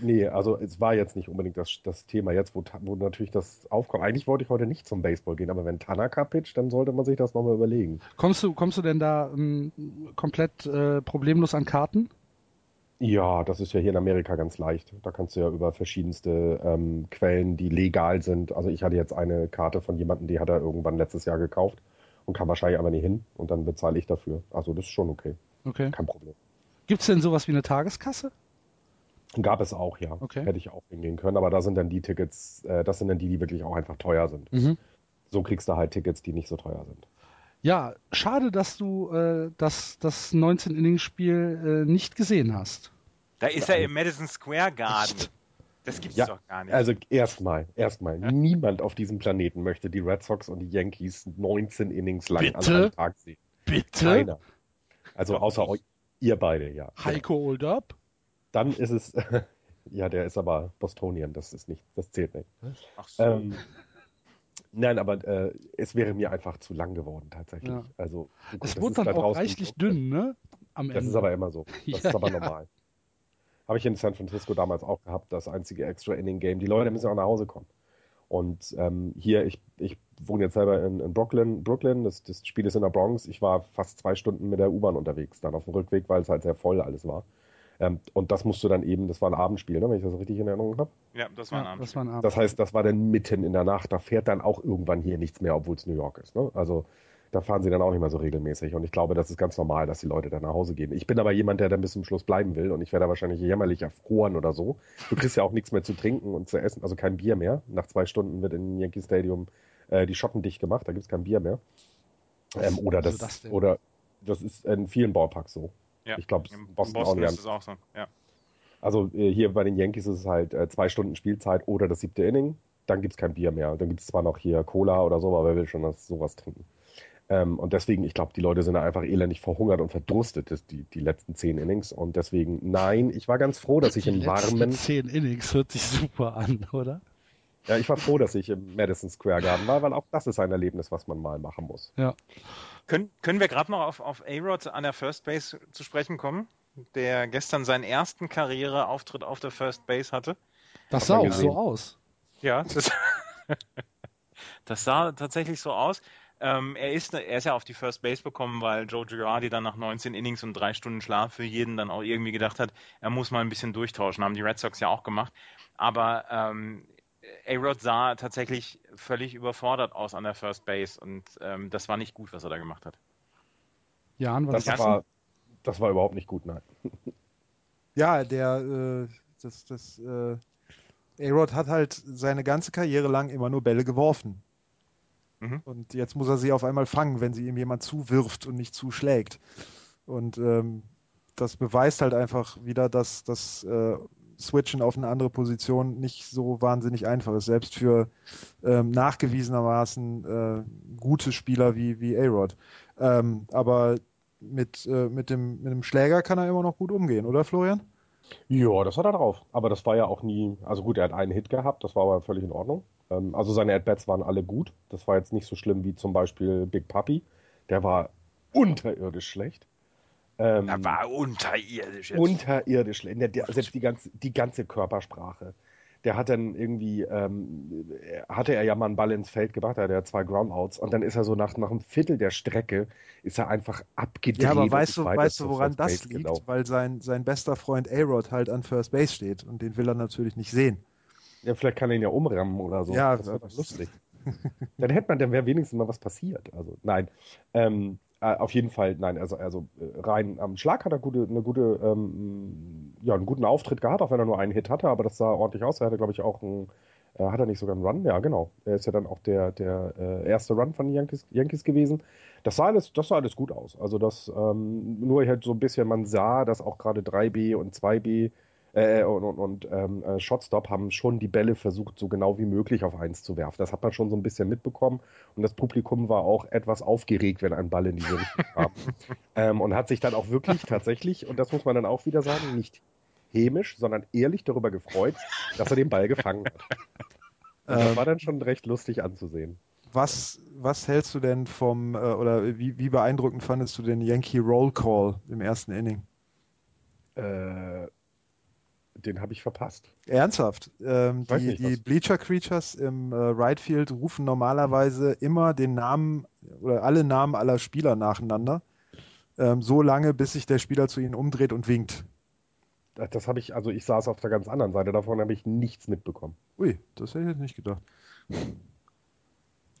nee, also es war jetzt nicht unbedingt das, das Thema jetzt, wo, wo natürlich das aufkommt. Eigentlich wollte ich heute nicht zum Baseball gehen, aber wenn Tanaka pitcht, dann sollte man sich das nochmal überlegen. Kommst du, kommst du denn da ähm, komplett äh, problemlos an Karten? Ja, das ist ja hier in Amerika ganz leicht. Da kannst du ja über verschiedenste ähm, Quellen, die legal sind. Also ich hatte jetzt eine Karte von jemandem, die hat er irgendwann letztes Jahr gekauft und kam wahrscheinlich aber nicht hin und dann bezahle ich dafür. Also das ist schon okay. Okay. Kein Problem. Gibt es denn sowas wie eine Tageskasse? Gab es auch, ja. Okay. Hätte ich auch hingehen können, aber da sind dann die Tickets, äh, das sind dann die, die wirklich auch einfach teuer sind. Mhm. So kriegst du halt Tickets, die nicht so teuer sind. Ja, schade, dass du äh, das, das 19-Innings-Spiel äh, nicht gesehen hast. Da ist er im Madison Square Garden. Echt? Das gibt's Ja, doch gar nicht. Also erstmal, erstmal, niemand auf diesem Planeten möchte die Red Sox und die Yankees 19 Innings lang Bitte? an einem Tag sehen. Bitte? Keiner. Also außer euch, ihr beide, ja. Heiko Old Up? Dann ist es, *laughs* ja, der ist aber Bostonian, das ist nicht, das zählt nicht. Ach so. Ähm, nein, aber äh, es wäre mir einfach zu lang geworden tatsächlich. Ja. Also du- Es wurde dann da auch reichlich dünn, ne? Am Das Ende. ist aber immer so. *laughs* Das Ja, ist aber ja. normal. Habe ich in San Francisco damals auch gehabt, das einzige Extra Inning Game. Die Leute müssen auch nach Hause kommen. Und ähm, hier, ich, ich wohne jetzt selber in, in Brooklyn, Brooklyn das, das Spiel ist in der Bronx. Ich war fast zwei Stunden mit der U-Bahn unterwegs, dann auf dem Rückweg, weil es halt sehr voll alles war. Ähm, und das musst du dann eben, das war ein Abendspiel, ne, wenn ich das richtig in Erinnerung habe. ja, das war ein ja, Abend. das war ein Abend. Das heißt, das war dann mitten in der Nacht. Da fährt dann auch irgendwann hier nichts mehr, obwohl es New York ist. Ne? Also Da fahren sie dann auch nicht mehr so regelmäßig. Und ich glaube, das ist ganz normal, dass die Leute dann nach Hause gehen. Ich bin aber jemand, der dann bis zum Schluss bleiben will und ich werde wahrscheinlich jämmerlich erfroren oder so. Du kriegst ja auch nichts mehr zu trinken und zu essen, also kein Bier mehr. Nach zwei Stunden wird in Yankee Stadium äh, die Schotten dicht gemacht, da gibt es kein Bier mehr. Ähm, oder das, das oder das ist in vielen Ballparks so. Ja, ich glaube, in Boston, Boston, auch ist es auch so. Ja. Also äh, hier bei den Yankees ist es halt äh, zwei Stunden Spielzeit oder das siebte Inning. Dann gibt es kein Bier mehr. Dann gibt es zwar noch hier Cola oder so, aber wer will schon das, sowas trinken? Ähm, und deswegen, ich glaube, die Leute sind einfach elendig verhungert und verdurstet, das, die, die letzten zehn Innings. Und deswegen, nein, ich war ganz froh, dass ich Die im letzten warmen. zehn Innings hört sich super an, oder? Ja, ich war froh, dass ich im Madison Square Garden war, weil auch das ist ein Erlebnis, was man mal machen muss. Ja. Können, können wir gerade noch auf, auf A-Rod an der First Base zu sprechen kommen, der gestern seinen ersten Karriereauftritt auf der First Base hatte? Das sah auch so aus. Ja, das, *laughs* das sah tatsächlich so aus. Ähm, er, ist, er ist ja auf die First Base bekommen, weil Joe Girardi dann nach 19 Innings und drei Stunden Schlaf für jeden dann auch irgendwie gedacht hat, er muss mal ein bisschen durchtauschen. Haben die Red Sox ja auch gemacht. Aber ähm, A-Rod sah tatsächlich völlig überfordert aus an der First Base und ähm, das war nicht gut, was er da gemacht hat. Jan, was Das ist war, das war überhaupt nicht gut, nein. *laughs* Ja, der, äh, das, das, äh, A-Rod hat halt seine ganze Karriere lang immer nur Bälle geworfen. Mhm. Und jetzt muss er sie auf einmal fangen, wenn sie ihm jemand zuwirft und nicht zuschlägt. Und ähm, das beweist halt einfach wieder, dass das äh, Switchen auf eine andere Position nicht so wahnsinnig einfach ist, selbst für ähm, nachgewiesenermaßen äh, gute Spieler wie, wie A-Rod. Ähm, aber mit, äh, mit, dem, mit dem Schläger kann er immer noch gut umgehen, oder Florian? Ja, das hat er drauf. Aber das war ja auch nie, also gut, er hat einen Hit gehabt, das war aber völlig in Ordnung. Ähm, also seine At-Bats waren alle gut. Das war jetzt nicht so schlimm wie zum Beispiel Big Puppy. Der war unterirdisch schlecht. Ähm, Er war unterirdisch. Jetzt. unterirdisch. Der, der, selbst die ganze, die ganze Körpersprache. Der hat dann irgendwie, ähm, hatte er ja mal einen Ball ins Feld gebracht, da hatte er zwei Groundouts und dann ist er so nach, nach einem Viertel der Strecke, ist er einfach abgedreht. Ja, aber weißt du, weißt du, woran das liegt? gelaufen. Weil sein, sein bester Freund A-Rod halt an First Base steht und den will er natürlich nicht sehen. Ja, vielleicht kann er ihn ja umrammen oder so. Ja, das wäre lustig. dann hätte man, dann wäre wenigstens mal was passiert. Also, nein. Ähm, äh, auf jeden Fall, nein, also, also äh, rein am Schlag hat er gute, eine gute, ähm, ja, einen guten Auftritt gehabt, auch wenn er nur einen Hit hatte, aber das sah ordentlich aus. Er hatte, glaube ich, auch einen, äh, hat er nicht sogar einen Run? Ja, genau. Er ist ja dann auch der, der äh, erste Run von den Yankees, Yankees gewesen. Das sah alles, das sah alles gut aus. Also das, ähm, nur halt so ein bisschen, man sah, dass auch gerade 3B und 2B äh, und, und, und ähm, äh, Shotstop haben schon die Bälle versucht, so genau wie möglich auf eins zu werfen. Das hat man schon so ein bisschen mitbekommen. Und das Publikum war auch etwas aufgeregt, wenn ein Ball in diese Richtung kam. *laughs* ähm, und hat sich dann auch wirklich tatsächlich, und das muss man dann auch wieder sagen, nicht hämisch, sondern ehrlich darüber gefreut, dass er den Ball gefangen hat. Und das Ähm, war dann schon recht lustig anzusehen. Was, was hältst du denn vom, äh, oder wie, wie beeindruckend fandest du den Yankee Roll Call im ersten Inning? Äh, den habe ich verpasst. Ernsthaft. Ähm, die nicht, die Bleacher Creatures im äh, Right Field rufen normalerweise immer den Namen oder alle Namen aller Spieler nacheinander. Ähm, so lange, bis sich der Spieler zu ihnen umdreht und winkt. Das, das habe ich, also ich saß auf der ganz anderen Seite, davon habe ich nichts mitbekommen. Ui, das hätte ich jetzt nicht gedacht.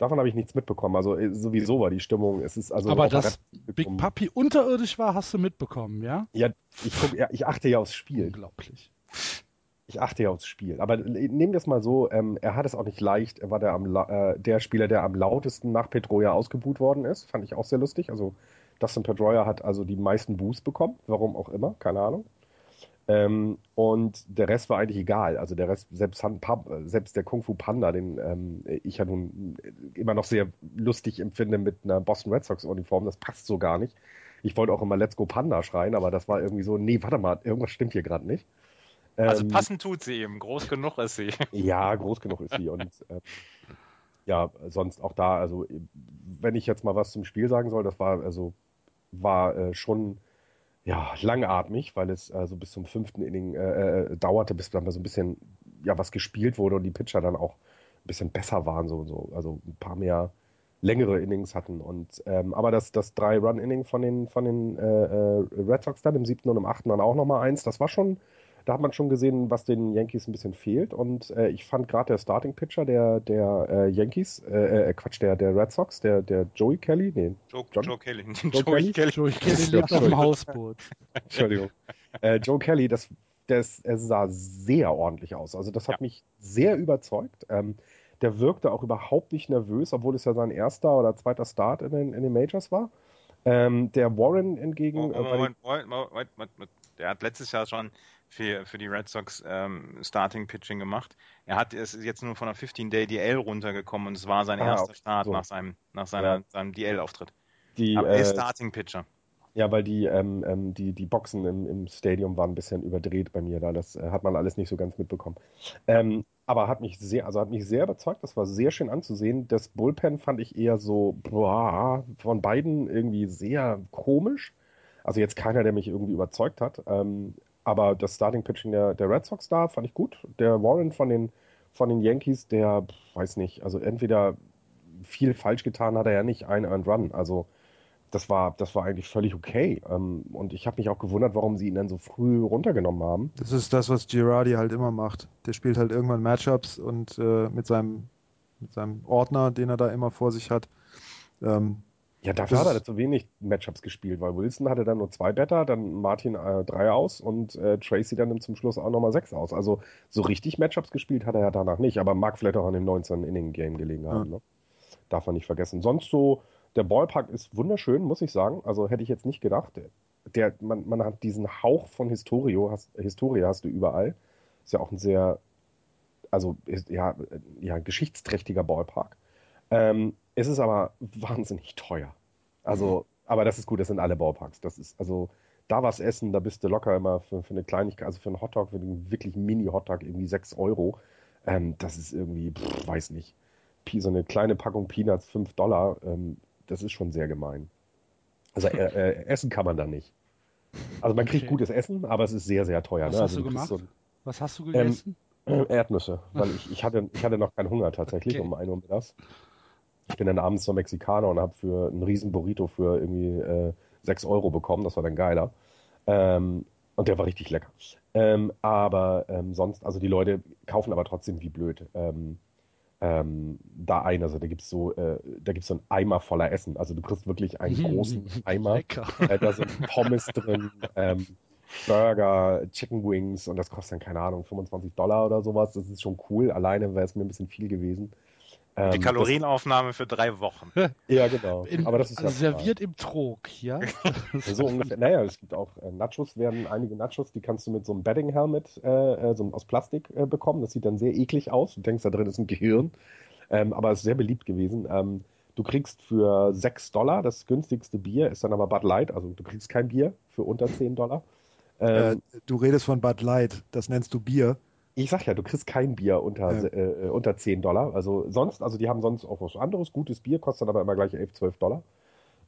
Davon habe ich nichts mitbekommen. Also äh, sowieso war die Stimmung, es ist also Aber dass Big Puppy unterirdisch war, hast du mitbekommen, ja? Ja, ich, guck, ja, ich achte ja aufs Spiel. Unglaublich. Ich achte ja aufs Spiel. Aber nehmen wir es mal so, ähm, er hat es auch nicht leicht. Er war der, am, äh, der Spieler, der am lautesten nach Pedroia ausgebuht worden ist. Fand ich auch sehr lustig. Also Dustin Pedroia hat also die meisten Boos bekommen. Warum auch immer, keine Ahnung. Ähm, und der Rest war eigentlich egal. Also der Rest, selbst, Han, äh, selbst der Kung Fu Panda, den ähm, ich ja nun immer noch sehr lustig empfinde mit einer Boston Red Sox Uniform, das passt so gar nicht. Ich wollte auch immer Let's Go Panda schreien, aber das war irgendwie so, nee, warte mal, irgendwas stimmt hier gerade nicht. Also Ähm, passend tut sie eben. Groß genug ist sie. *laughs* ja, groß genug ist sie. Und *laughs* äh, ja, sonst auch da, also wenn ich jetzt mal was zum Spiel sagen soll, das war also war äh, schon ja langatmig, weil es also bis zum fünften Inning äh, äh, dauerte, bis dann mal so ein bisschen ja was gespielt wurde und die Pitcher dann auch ein bisschen besser waren, so, so also ein paar mehr längere Innings hatten und ähm, aber das das drei Run Inning von den von den äh, äh, Red Sox dann im siebten und im achten dann auch noch mal eins, das war schon da hat man schon gesehen, was den Yankees ein bisschen fehlt. Und äh, ich fand gerade der Starting Pitcher der, der äh, Yankees, äh, äh, Quatsch, der, der Red Sox, der, der Joey Kelly, nee, Joe, John? Joe Kelly. *laughs* Joe Kelly? Joey Kelly lebt auf dem Hausboot. *laughs* Entschuldigung. äh, Joe Kelly, das, das, er sah sehr ordentlich aus. Also das hat Ja. mich sehr überzeugt. Ähm, der wirkte auch überhaupt nicht nervös, obwohl es ja sein erster oder zweiter Start in den, in den Majors war. Ähm, der Warren. Oh, äh, den- Moment, Moment, Moment, Moment, Moment. Der hat letztes Jahr schon für, für die Red Sox ähm, Starting Pitching gemacht. Er hat es ist jetzt nur von der 15-Day DL runtergekommen und es war sein Ah, erster Start so. nach seinem, nach seiner, Ja. seinem DL-Auftritt. Aber er ist äh, Starting Pitcher. Ja, weil die, ähm, ähm, die, die Boxen im, im Stadium waren ein bisschen überdreht bei mir da. Das äh, hat man alles nicht so ganz mitbekommen. Ähm, aber hat mich sehr, also hat mich sehr überzeugt. Das war sehr schön anzusehen. Das Bullpen fand ich eher so, boah, von beiden irgendwie sehr komisch. Also jetzt keiner, der mich irgendwie überzeugt hat. Ähm, aber das Starting Pitching der, der Red Sox da fand ich gut. Der Warren von den, von den Yankees, der, weiß nicht, also entweder viel falsch getan hat er ja nicht, ein Earned Run. Also das war, das war eigentlich völlig okay. Ähm, und ich habe mich auch gewundert, warum sie ihn dann so früh runtergenommen haben. Das ist das, was Girardi halt immer macht. Der spielt halt irgendwann Matchups und äh, mit, seinem, mit seinem Ordner, den er da immer vor sich hat. Ähm, Ja, dafür Das hat er zu wenig Matchups gespielt, weil Wilson hatte dann nur zwei Better, dann Martin äh, drei aus und äh, Tracy dann zum Schluss auch nochmal sechs aus. Also so richtig Matchups gespielt hat er ja danach nicht, aber mag vielleicht auch an dem 19-Inning-Game gelegen haben. Ne? Darf man nicht vergessen. Sonst so, der Ballpark ist wunderschön, muss ich sagen. Also hätte ich jetzt nicht gedacht. Der, man, man hat diesen Hauch von Historio, hast, Historie hast du überall. Ist ja auch ein sehr, also ja, äh, ja, geschichtsträchtiger Ballpark. Ähm, es ist aber wahnsinnig teuer. Also, aber das ist gut, das sind alle Ballparks. Das ist, also, da was essen, da bist du locker immer für, für eine Kleinigkeit, also für einen Hotdog, für einen wirklich Mini-Hotdog irgendwie 6 Euro. Ähm, das ist irgendwie, pff, weiß nicht. So eine kleine Packung Peanuts, 5 Dollar, ähm, das ist schon sehr gemein. Also äh, *laughs* äh, essen kann man da nicht. Also man kriegt Okay. gutes Essen, aber es ist sehr, sehr teuer. Was ne? hast also du gemacht? so Was hast du gegessen? äh, *clears throat* Erdnüsse, weil ich, ich, hatte, ich hatte noch keinen Hunger tatsächlich Okay. um 1 Uhr mittags. Ich bin dann abends zum Mexikaner und habe für einen riesen Burrito für irgendwie äh, 6 Euro bekommen. Das war dann geiler. Ähm, und der war richtig lecker. Ähm, aber ähm, sonst, also die Leute kaufen aber trotzdem wie blöd ähm, ähm, da ein. Also da gibt's so, äh, da gibt's so einen Eimer voller Essen. Also du kriegst wirklich einen großen Eimer. Lecker. Äh, da sind Pommes drin, ähm, Burger, Chicken Wings und das kostet dann, keine Ahnung, 25 Dollar oder sowas. Das ist schon cool. Alleine wäre es mir ein bisschen viel gewesen. Ähm, Die Kalorienaufnahme für drei Wochen. *laughs* Ja, genau. In, Aber das ist also ja serviert im Trog, ja? *laughs* *laughs* so ungefähr. Naja, es gibt auch äh, Nachos, werden einige Nachos, die kannst du mit so einem Bedding Helmet äh, äh, so aus Plastik äh, bekommen. Das sieht dann sehr eklig aus. Du denkst, da drin ist ein Gehirn. Ähm, aber es ist sehr beliebt gewesen. Ähm, du kriegst für 6 Dollar das günstigste Bier, ist dann aber Bud Light. Also du kriegst kein Bier für unter 10 Dollar. äh, Ähm, du redest von Bud Light, das nennst du Bier. Ich sag ja, du kriegst kein Bier unter, Ja. äh, unter 10 Dollar. Also sonst, also die haben sonst auch was anderes, gutes Bier, kostet aber immer gleich 11, 12 Dollar.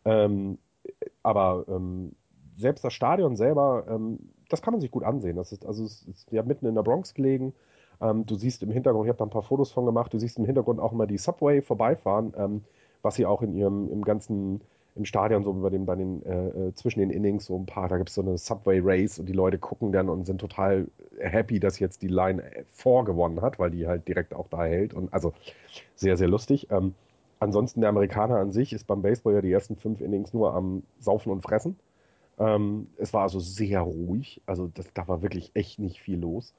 Ähm, aber ähm, selbst das Stadion selber, ähm, das kann man sich gut ansehen. Das ist, also es ist ja mitten in der Bronx gelegen. Ähm, du siehst im Hintergrund, ich habe da ein paar Fotos von gemacht, du siehst im Hintergrund auch immer die Subway vorbeifahren, ähm, was sie auch in ihrem, im ganzen, im Stadion, so über den, bei den, äh, äh, zwischen den Innings, so ein paar, da gibt es so eine Subway Race und die Leute gucken dann und sind total happy, dass jetzt die Line 4 gewonnen hat, weil die halt direkt auch da hält und also sehr, sehr lustig. Ähm, ansonsten der Amerikaner an sich ist beim Baseball ja die ersten fünf Innings nur am Saufen und Fressen. Ähm, es war also sehr ruhig, also das, da war wirklich echt nicht viel los.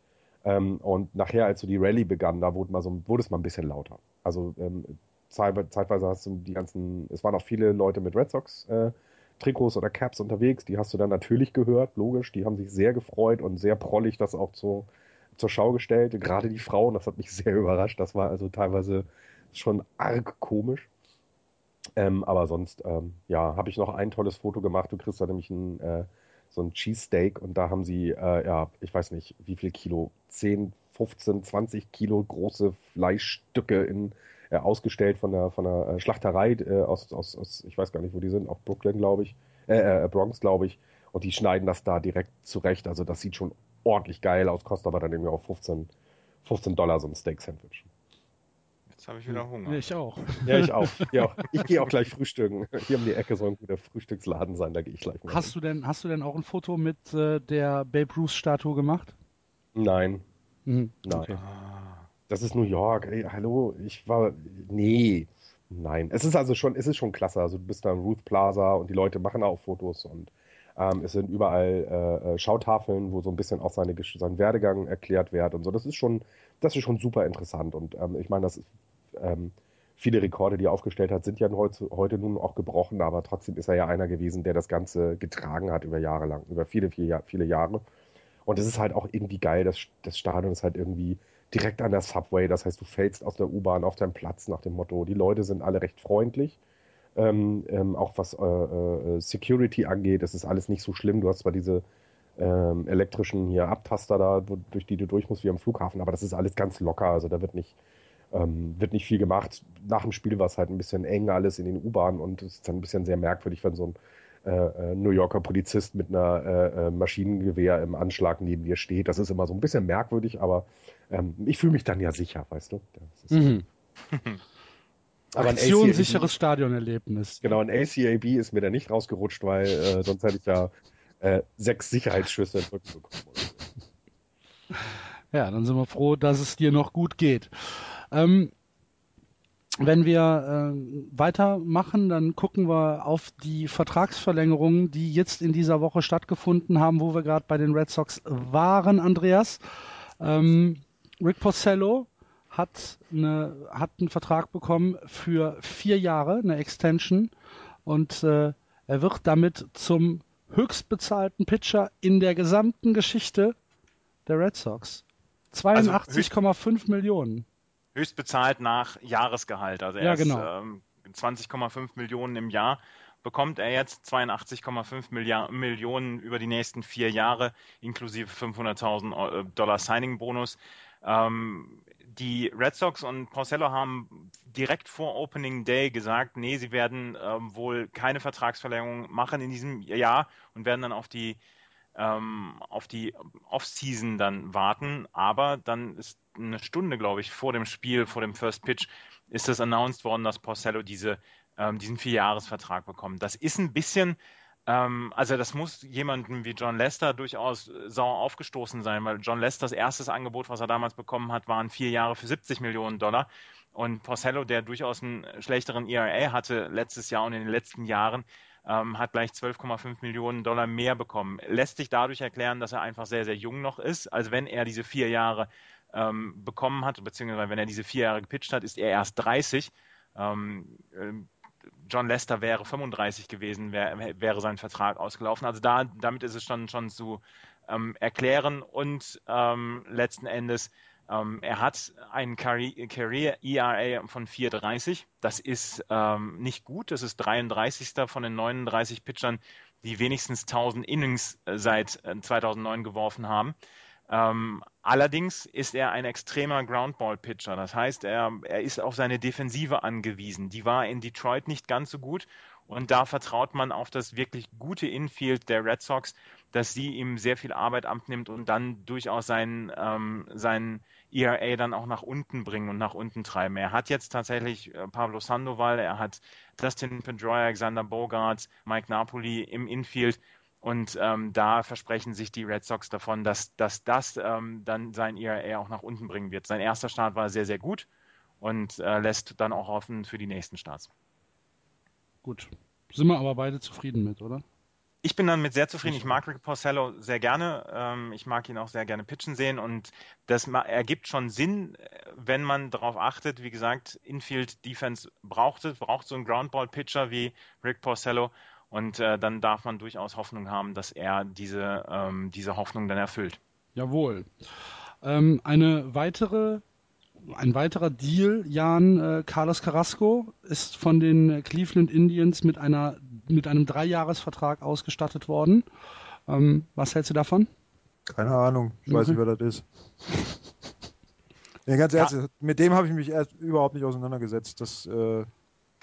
Ähm, und nachher, als so die Rallye begann, da wurde, mal so, wurde es mal ein bisschen lauter. Also ähm, zeitweise hast du die ganzen, es waren auch viele Leute mit Red Sox äh, Trikots oder Caps unterwegs, die hast du dann natürlich gehört, logisch, die haben sich sehr gefreut und sehr prollig das auch zu, zur Schau gestellt. Gerade die Frauen, das hat mich *laughs* sehr überrascht, das war also teilweise schon arg komisch. Ähm, aber sonst, ähm, ja, habe ich noch ein tolles Foto gemacht. Du kriegst da nämlich ein, äh, so ein Cheesesteak und da haben sie, äh, ja, ich weiß nicht, wie viel Kilo, 10, 15, 20 Kilo große Fleischstücke in, äh, ausgestellt von der, von der äh, Schlachterei äh, aus, aus, aus, ich weiß gar nicht, wo die sind, auch Brooklyn, glaube ich, äh, äh, Bronx, glaube ich. Und die schneiden das da direkt zurecht. Also das sieht schon ordentlich geil aus, kostet aber dann irgendwie auch 15, 15 Dollar so ein Steak-Sandwich. Jetzt habe ich wieder Hunger. Ich auch. Ja, ich auch. *laughs* Ja, ich gehe auch gleich frühstücken. Hier um die Ecke soll ein guter Frühstücksladen sein, da gehe ich gleich mal. Hast du denn, hast du denn auch ein Foto mit äh, der Babe Ruth Statue gemacht? Nein, Mhm. nein. Okay. Das ist New York. Ey, hallo, ich war. Nee. Nein. Es ist also schon, es ist schon klasse. Also du bist da im Ruth Plaza und die Leute machen auch Fotos und ähm, es sind überall äh, äh, Schautafeln, wo so ein bisschen auch seine, sein Werdegang erklärt wird und so. Das ist schon, das ist schon super interessant. Und ähm, ich meine, das ist, ähm, viele Rekorde, die er aufgestellt hat, sind ja heute, heute nun auch gebrochen, aber trotzdem ist er ja einer gewesen, der das Ganze getragen hat über Jahre lang, über viele, viele, viele Jahre. Und es ist halt auch irgendwie geil, das, das Stadion ist halt irgendwie direkt an der Subway, das heißt, du fällst aus der U-Bahn auf deinen Platz nach dem Motto. Die Leute sind alle recht freundlich. Ähm, ähm, auch was äh, äh, Security angeht, das ist alles nicht so schlimm. Du hast zwar diese ähm, elektrischen hier Abtaster da, wo, durch die du durch musst wie am Flughafen, aber das ist alles ganz locker. Also da wird nicht, ähm, wird nicht viel gemacht. Nach dem Spiel war es halt ein bisschen eng alles in den U-Bahnen und es ist dann ein bisschen sehr merkwürdig, wenn so ein äh, äh, New Yorker Polizist mit einer äh, äh, Maschinengewehr im Anschlag neben dir steht. Das ist immer so ein bisschen merkwürdig, aber ähm, ich fühle mich dann ja sicher, weißt du? Das ist, Mhm. *laughs* Aber ein Aktionssicheres Stadionerlebnis. Genau, ein ACAB ist mir da nicht rausgerutscht, weil äh, sonst hätte ich ja äh, sechs Sicherheitsschüsse in den Rücken bekommen. Ja, dann sind wir froh, dass es dir noch gut geht. Ähm, wenn wir ähm, weitermachen, dann gucken wir auf die Vertragsverlängerungen, die jetzt in dieser Woche stattgefunden haben, wo wir gerade bei den Red Sox waren, Andreas. Ähm, Rick Porcello hat, eine, hat einen Vertrag bekommen für vier Jahre, eine Extension, und äh, er wird damit zum höchstbezahlten Pitcher in der gesamten Geschichte der Red Sox. 82,5 Millionen. Höchst bezahlt nach Jahresgehalt. Also er Ja, ist genau. ähm, 20,5 Millionen im Jahr. Bekommt er jetzt 82,5 Milliard- Millionen über die nächsten vier Jahre, inklusive 500.000 äh, Dollar Signing-Bonus. Ähm, die Red Sox und Porcello haben direkt vor Opening Day gesagt, nee, sie werden ähm, wohl keine Vertragsverlängerung machen in diesem Jahr und werden dann auf die ähm, auf die Offseason dann warten. Aber dann ist eine Stunde, glaube ich, vor dem Spiel, vor dem First Pitch, ist es announced worden, dass Porcello diese, ähm, diesen Vierjahresvertrag bekommt. Das ist ein bisschen, ähm, also das muss jemandem wie John Lester durchaus sauer aufgestoßen sein, weil John Lesters erstes Angebot, was er damals bekommen hat, waren vier Jahre für 70 Millionen Dollar. Und Porcello, der durchaus einen schlechteren ERA hatte letztes Jahr und in den letzten Jahren, ähm, hat gleich 12,5 Millionen Dollar mehr bekommen. Lässt sich dadurch erklären, dass er einfach sehr, sehr jung noch ist. Also wenn er diese vier Jahre ähm, bekommen hat, beziehungsweise wenn er diese vier Jahre gepitcht hat, ist er erst 30. Ähm, ähm, John Lester wäre 35 gewesen, wär, wäre sein Vertrag ausgelaufen. Also da, damit ist es schon, schon zu ähm, erklären und ähm, letzten Endes ähm, er hat einen Career ERA von 4,30. Das ist nicht gut. Das ist 33. von den 39 Pitchern, die wenigstens 1000 Innings äh, seit äh, 2009 geworfen haben. Ähm, allerdings ist er ein extremer Groundball-Pitcher. Das heißt, er, er ist auf seine Defensive angewiesen. Die war in Detroit nicht ganz so gut. Und da vertraut man auf das wirklich gute Infield der Red Sox, dass sie ihm sehr viel Arbeit abnimmt und dann durchaus seinen, ähm, seinen ERA dann auch nach unten bringen und nach unten treiben. Er hat jetzt tatsächlich äh, Pablo Sandoval, er hat Dustin Pedroia, Alexander Bogart, Mike Napoli im Infield. Und ähm, da versprechen sich die Red Sox davon, dass, dass das ähm, dann sein ERA auch nach unten bringen wird. Sein erster Start war sehr, sehr gut und äh, lässt dann auch offen für die nächsten Starts. Gut. Sind wir aber beide zufrieden mit, oder? Ich bin damit sehr zufrieden. Ich mag Rick Porcello sehr gerne. Ähm, ich mag ihn auch sehr gerne pitchen sehen und das ergibt schon Sinn, äh, wenn man darauf achtet. Wie gesagt, Infield Defense braucht es, braucht so einen Groundball-Pitcher wie Rick Porcello und äh, dann darf man durchaus Hoffnung haben, dass er diese, ähm, diese Hoffnung dann erfüllt. Jawohl. Ähm, eine weitere, ein weiterer Deal, Jan äh, Carlos Carrasco, ist von den Cleveland Indians mit einer mit einem Dreijahresvertrag ausgestattet worden. Ähm, was hältst du davon? Keine Ahnung, ich weiß Okay. nicht, wer das ist. Ja, ganz Ja. ehrlich, mit dem habe ich mich erst überhaupt nicht auseinandergesetzt. Das, äh,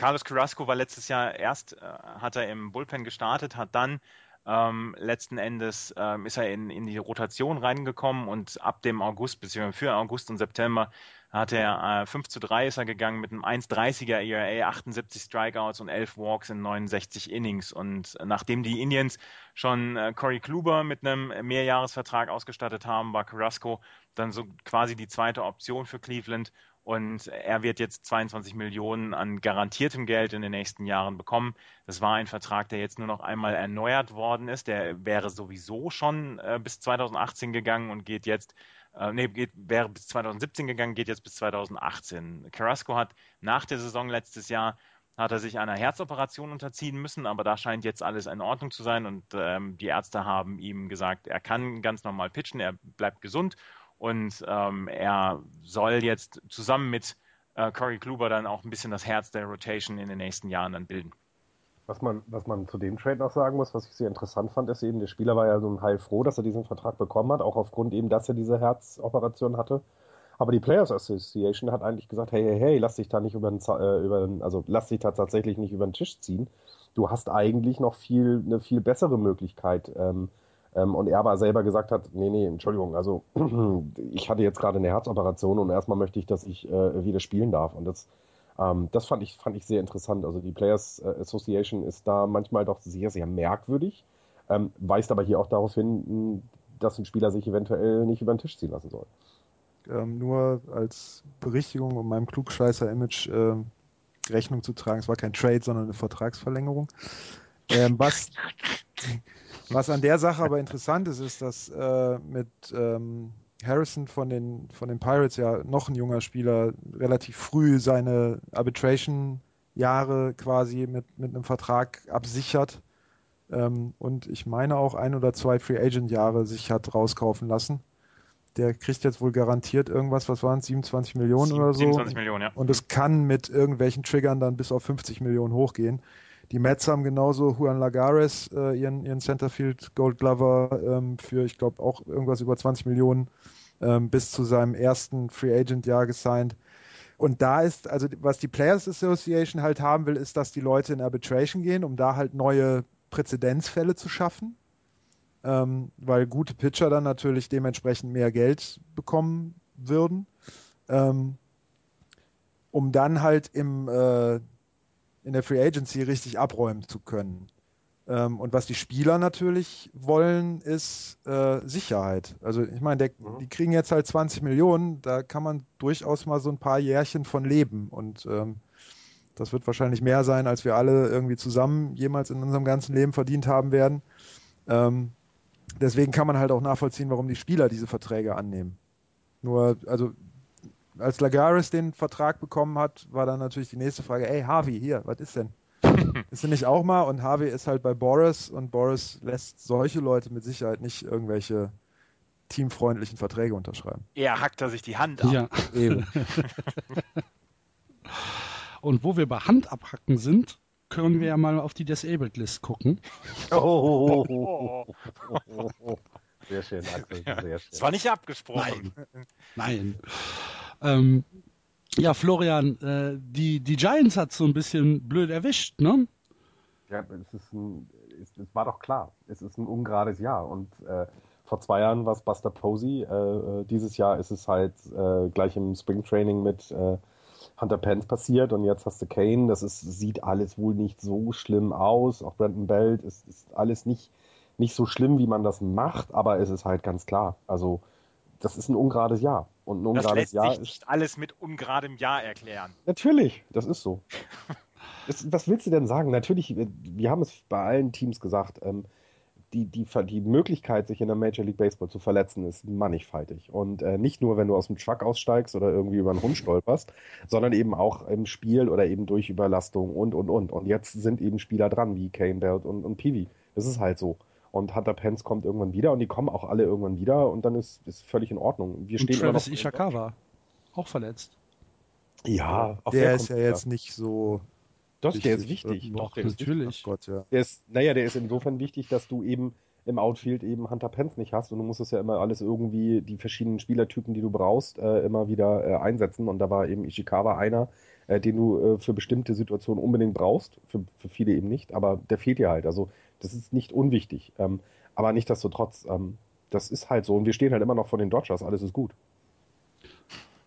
Carlos Carrasco war letztes Jahr erst, äh, hat er im Bullpen gestartet, hat dann ähm, letzten Endes ähm, ist er in, in die Rotation reingekommen und ab dem August, beziehungsweise für August und September hat er äh, 5 zu 3 ist er gegangen mit einem 1,30er ERA, 78 Strikeouts und 11 Walks in 69 Innings. Und nachdem die Indians schon äh, Corey Kluber mit einem Mehrjahresvertrag ausgestattet haben, war Carrasco dann so quasi die zweite Option für Cleveland. Und er wird jetzt 22 Millionen an garantiertem Geld in den nächsten Jahren bekommen. Das war ein Vertrag, der jetzt nur noch einmal erneuert worden ist. Der wäre sowieso schon äh, bis 2018 gegangen und geht jetzt äh, nee, geht, wäre bis 2017 gegangen, geht jetzt bis 2018. Carrasco hat nach der Saison letztes Jahr hat er sich einer Herzoperation unterziehen müssen, aber da scheint jetzt alles in Ordnung zu sein und ähm, die Ärzte haben ihm gesagt, er kann ganz normal pitchen, er bleibt gesund und ähm, er soll jetzt zusammen mit äh, Corey Kluber dann auch ein bisschen das Herz der Rotation in den nächsten Jahren dann bilden. Was man, was man zu dem Trade noch sagen muss, was ich sehr interessant fand, ist eben, der Spieler war ja so ein heilfroh, dass er diesen Vertrag bekommen hat, auch aufgrund eben, dass er diese Herzoperation hatte. Aber die Players Association hat eigentlich gesagt, hey, hey, hey, lass dich da nicht über den, äh, über den, also lass dich da tatsächlich nicht über den Tisch ziehen. Du hast eigentlich noch viel, eine viel bessere Möglichkeit. Ähm, ähm, und er aber selber gesagt hat, nee, nee, Entschuldigung, also *clears throat* ich hatte jetzt gerade eine Herzoperation und erstmal möchte ich, dass ich äh, wieder spielen darf. Und das ähm, das fand ich, fand ich sehr interessant. Also die Players äh, Association ist da manchmal doch sehr, sehr merkwürdig, ähm, weist aber hier auch darauf hin, dass ein Spieler sich eventuell nicht über den Tisch ziehen lassen soll. Ähm, nur als Berichtigung, um meinem Klugscheißer-Image äh, Rechnung zu tragen, es war kein Trade, sondern eine Vertragsverlängerung. Ähm, was, *laughs* was an der Sache aber interessant ist, ist, dass äh, mit ähm, Harrison von den, von den Pirates, ja noch ein junger Spieler, relativ früh seine Arbitration-Jahre quasi mit, mit einem Vertrag absichert. Ähm, und ich meine auch ein oder zwei Free Agent-Jahre sich hat rauskaufen lassen. Der kriegt jetzt wohl garantiert irgendwas, was waren es, 27 Millionen 7, oder so? 27 Millionen, ja. Und es kann mit irgendwelchen Triggern dann bis auf 50 Millionen hochgehen. Die Mets haben genauso Juan Lagares, äh, ihren, ihren Centerfield Gold Glover, ähm, für, ich glaube, auch irgendwas über 20 Millionen ähm, bis zu seinem ersten Free Agent Jahr gesigned. Und da ist, also was die Players Association halt haben will, ist, dass die Leute in Arbitration gehen, um da halt neue Präzedenzfälle zu schaffen. Ähm, weil gute Pitcher dann natürlich dementsprechend mehr Geld bekommen würden. Ähm, um dann halt im äh, in der Free Agency richtig abräumen zu können. Ähm, und was die Spieler natürlich wollen, ist äh, Sicherheit. Also ich meine, mhm. die kriegen jetzt halt 20 Millionen, da kann man durchaus mal so ein paar Jährchen von leben. Und ähm, das wird wahrscheinlich mehr sein, als wir alle irgendwie zusammen jemals in unserem ganzen Leben verdient haben werden. Ähm, deswegen kann man halt auch nachvollziehen, warum die Spieler diese Verträge annehmen. Nur, also als Lagares den Vertrag bekommen hat, war dann natürlich die nächste Frage, ey Harvey, hier, was ist denn? *laughs* ist er nicht auch mal? Und Harvey ist halt bei Boris und Boris lässt solche Leute mit Sicherheit nicht irgendwelche teamfreundlichen Verträge unterschreiben. Er hackt da sich die Hand ab. Ja. Eben. *laughs* und wo wir bei Hand abhacken sind, können wir ja mal auf die Disabled List gucken. Oh, oh, oh, *laughs* Sehr schön, Axel. Sehr schön. Das war nicht abgesprochen. Nein. Nein. Ähm, ja, Florian, äh, die, die Giants hat so ein bisschen blöd erwischt, ne? Ja, es, ist ein, es, es war doch klar. Es ist ein ungerades Jahr. Und äh, vor zwei Jahren war es Buster Posey. Äh, äh, dieses Jahr ist es halt äh, gleich im Springtraining mit äh, Hunter Pence passiert. Und jetzt hast du Kane. Das ist, sieht alles wohl nicht so schlimm aus. Auch Brandon Belt ist, ist alles nicht, nicht so schlimm, wie man das macht. Aber es ist halt ganz klar. Also, das ist ein ungerades Jahr. Und ein ungerades das lässt Jahr sich nicht alles mit ungeradem Jahr erklären. Natürlich, das ist so. *laughs* das, was willst du denn sagen? Natürlich, wir haben es bei allen Teams gesagt, ähm, die, die, die Möglichkeit, sich in der Major League Baseball zu verletzen, ist mannigfaltig. Und äh, nicht nur, wenn du aus dem Truck aussteigst oder irgendwie über einen Hund stolperst, sondern eben auch im Spiel oder eben durch Überlastung und, und, und. Und jetzt sind eben Spieler dran, wie Kane Belt und, und Peavy. Das ist halt so. Und Hunter Pence kommt irgendwann wieder und die kommen auch alle irgendwann wieder und dann ist, ist völlig in Ordnung. Wir und stehen Travis Ishikawa, auch verletzt. Ja, auch der, der ist ja jetzt nicht so. Doch, wichtig. der ist wichtig. Doch, der natürlich. Ist Gott, ja. Der ist, naja, der ist insofern wichtig, dass du eben im Outfield eben Hunter Pence nicht hast und du musst es ja immer alles irgendwie, die verschiedenen Spielertypen, die du brauchst, äh, immer wieder äh, einsetzen und da war eben Ishikawa einer, äh, den du äh, für bestimmte Situationen unbedingt brauchst, für, für viele eben nicht, aber der fehlt dir halt. Also das ist nicht unwichtig. Ähm, aber nichtsdestotrotz, ähm, das ist halt so. Und wir stehen halt immer noch vor den Dodgers. Alles ist gut.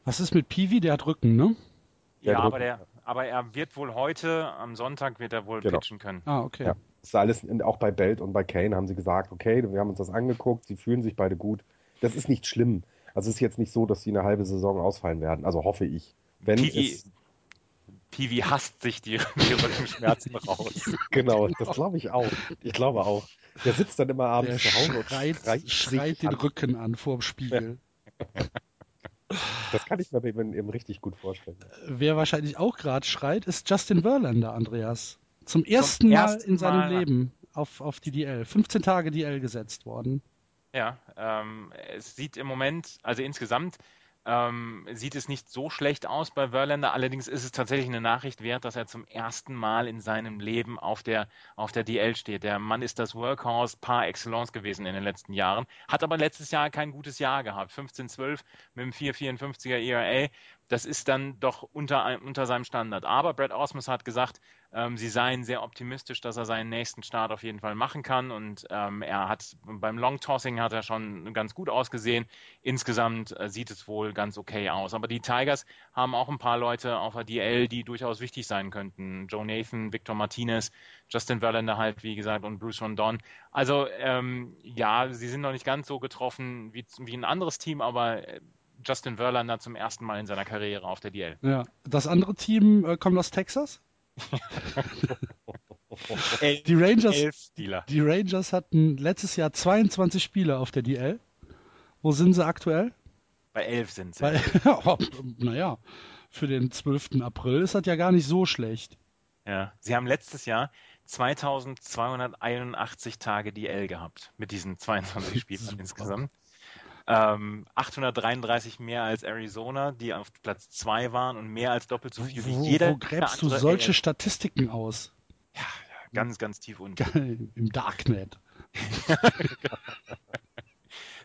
Was ist mit Peavy? Der hat Rücken, ne? Ja, Der aber, der, aber er wird wohl heute, am Sonntag, wird er wohl Genau. pitchen können. Ah, okay. Ja. Das ist alles, auch bei Belt und bei Kane haben sie gesagt, okay, wir haben uns das angeguckt, sie fühlen sich beide gut. Das ist nicht schlimm. Also es ist jetzt nicht so, dass sie eine halbe Saison ausfallen werden. Also hoffe ich. Wenn Peavy- es, Peavy hasst sich die, *laughs* die Rückenschmerzen *laughs* raus. genau, das glaube ich auch. Ich glaube auch. Der sitzt dann immer Der abends zu Hause und schreit, schreit, schreit den an. Rücken an vor dem Spiegel. Das kann ich mir ihm eben richtig gut vorstellen. Wer wahrscheinlich auch gerade schreit, ist Justin Verlander, Andreas. Zum ersten Mal ersten in seinem Mal. Leben auf, auf die DL. 15 Tage DL gesetzt worden. Ja, ähm, es sieht im Moment, also insgesamt, ähm, sieht es nicht so schlecht aus bei Verlander. Allerdings ist es tatsächlich eine Nachricht wert, dass er zum ersten Mal in seinem Leben auf der, auf der DL steht. Der Mann ist das Workhorse par excellence gewesen in den letzten Jahren, hat aber letztes Jahr kein gutes Jahr gehabt. 15-12 mit dem 4,54er ERA. Das ist dann doch unter, unter seinem Standard. Aber Brad Ausmus hat gesagt, ähm, sie seien sehr optimistisch, dass er seinen nächsten Start auf jeden Fall machen kann. Und ähm, er hat beim Long Tossing hat er schon ganz gut ausgesehen. Insgesamt äh, sieht es wohl ganz okay aus. Aber die Tigers haben auch ein paar Leute auf der DL, die durchaus wichtig sein könnten. Joe Nathan, Victor Martinez, Justin Verlander halt, wie gesagt, und Bruce Rondon. Also ähm, ja, sie sind noch nicht ganz so getroffen wie, wie ein anderes Team, aber äh, Justin Verlander zum ersten Mal in seiner Karriere auf der DL. Ja. Das andere Team äh, kommt aus Texas. *laughs* Die Rangers, die Rangers hatten letztes Jahr 22 Spiele auf der DL. Wo sind sie aktuell? Bei elf sind sie. *laughs* Oh, naja, für den 12. April ist das ja gar nicht so schlecht. Ja. Sie haben letztes Jahr 2281 Tage DL gehabt mit diesen 22 Spielen insgesamt. Ähm, 833 mehr als Arizona, die auf Platz 2 waren und mehr als doppelt so viel wie Wo, jeder wo gräbst du solche AL. Statistiken aus? ganz, ganz tief unten. Im Darknet. *laughs*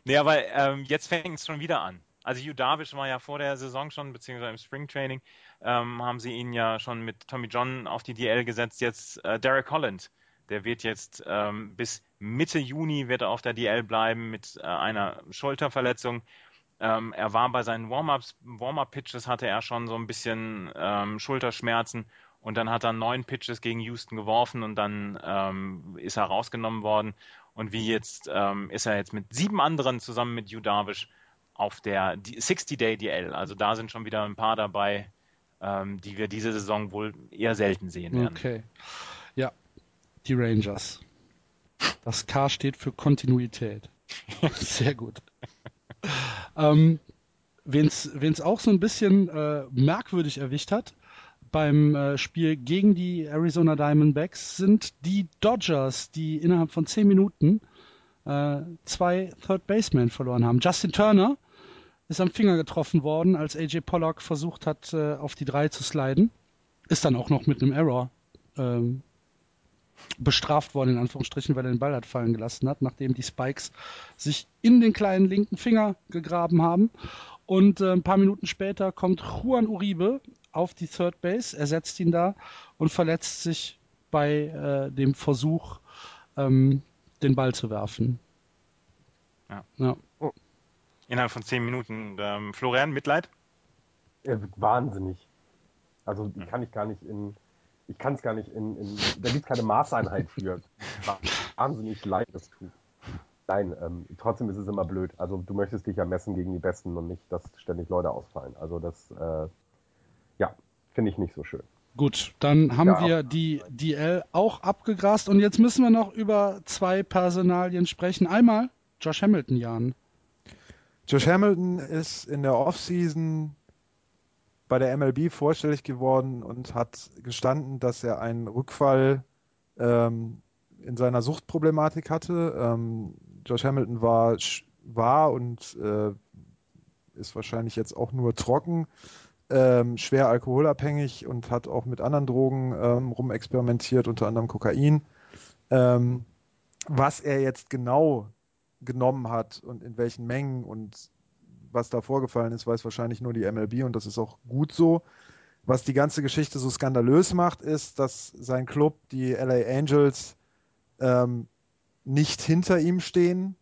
Nee, aber ähm, jetzt fängt es schon wieder an. Also Hugh Darvish war ja vor der Saison schon, beziehungsweise im Springtraining, ähm, haben sie ihn ja schon mit Tommy John auf die DL gesetzt. Jetzt äh, Derek Holland, der wird jetzt ähm, bis Mitte Juni wird er auf der DL bleiben mit äh, einer Schulterverletzung. Ähm, er war bei seinen Warm-ups, Warm-up-Pitches hatte er schon so ein bisschen ähm, Schulterschmerzen und dann hat er neun Pitches gegen Houston geworfen und dann ähm, ist er rausgenommen worden. Und wie jetzt ähm, ist er jetzt mit sieben anderen zusammen mit Hugh Darvish auf der 60-Day DL. Also da sind schon wieder ein paar dabei, ähm, die wir diese Saison wohl eher selten sehen werden. Okay. Die Rangers. Das K steht für Kontinuität. *laughs* Sehr gut. ähm, Wen es auch so ein bisschen äh, merkwürdig erwischt hat beim äh, Spiel gegen die Arizona Diamondbacks sind die Dodgers, die innerhalb von zehn Minuten äh, zwei Third Basemen verloren haben. Justin Turner ist am Finger getroffen worden, als AJ Pollock versucht hat, äh, auf die drei zu sliden. Ist dann auch noch mit einem Error ähm, bestraft worden, in Anführungsstrichen, weil er den Ball hat fallen gelassen hat, nachdem die Spikes sich in den kleinen linken Finger gegraben haben. Und äh, ein paar Minuten später kommt Juan Uribe auf die Third Base, ersetzt ihn da und verletzt sich bei äh, dem Versuch, ähm, den Ball zu werfen. Ja. ja. Innerhalb von zehn Minuten. Ähm, Florian, Mitleid? Ja, wahnsinnig. Also die kann ich gar nicht in, ich kann es gar nicht in, in da gibt es keine Maßeinheit für. Wahnsinnig leid das tut. Nein, ähm, trotzdem ist es immer blöd. Also du möchtest dich ja messen gegen die Besten und nicht, dass ständig Leute ausfallen. Also das, äh, ja, finde ich nicht so schön. Gut, dann haben Ja, wir die DL auch abgegrast und jetzt müssen wir noch über zwei Personalien sprechen. Einmal Josh Hamilton, Jan. Josh Hamilton ist in der Offseason bei der MLB vorstellig geworden und hat gestanden, dass er einen Rückfall ähm, in seiner Suchtproblematik hatte. Ähm, Josh Hamilton war, war und äh, ist wahrscheinlich jetzt auch nur trocken, ähm, schwer alkoholabhängig und hat auch mit anderen Drogen ähm, rumexperimentiert, unter anderem Kokain. Ähm, was er jetzt genau genommen hat und in welchen Mengen und was da vorgefallen ist, weiß wahrscheinlich nur die MLB und das ist auch gut so. Was die ganze Geschichte so skandalös macht, ist, dass sein Club, die LA Angels, ähm, nicht hinter ihm stehen,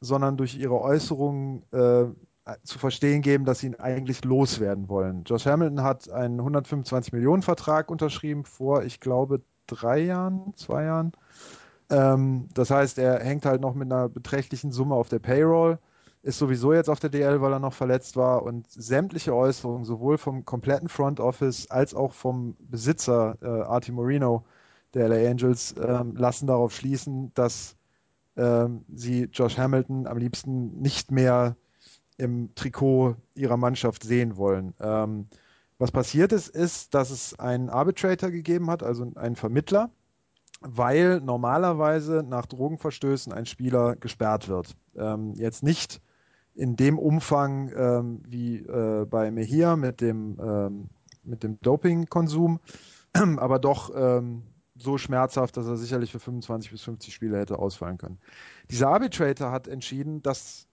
sondern durch ihre Äußerungen äh, zu verstehen geben, dass sie ihn eigentlich loswerden wollen. Josh Hamilton hat einen 125 Millionen Vertrag unterschrieben vor, ich glaube, drei Jahren, zwei Jahren. Ähm, das heißt, er hängt halt noch mit einer beträchtlichen Summe auf der Payroll, ist sowieso jetzt auf der DL, weil er noch verletzt war und sämtliche Äußerungen, sowohl vom kompletten Front Office als auch vom Besitzer äh, Artie Moreno der LA Angels, äh, lassen darauf schließen, dass äh, sie Josh Hamilton am liebsten nicht mehr im Trikot ihrer Mannschaft sehen wollen. Ähm, was passiert ist, ist, dass es einen Arbitrator gegeben hat, also einen Vermittler, weil normalerweise nach Drogenverstößen ein Spieler gesperrt wird. Ähm, jetzt nicht in dem Umfang ähm, wie äh, bei Mejia mit dem, ähm, mit dem Dopingkonsum, *clears throat* aber doch ähm, so schmerzhaft, dass er sicherlich für 25 bis 50 Spiele hätte ausfallen können. Dieser Arbitrator hat entschieden, dass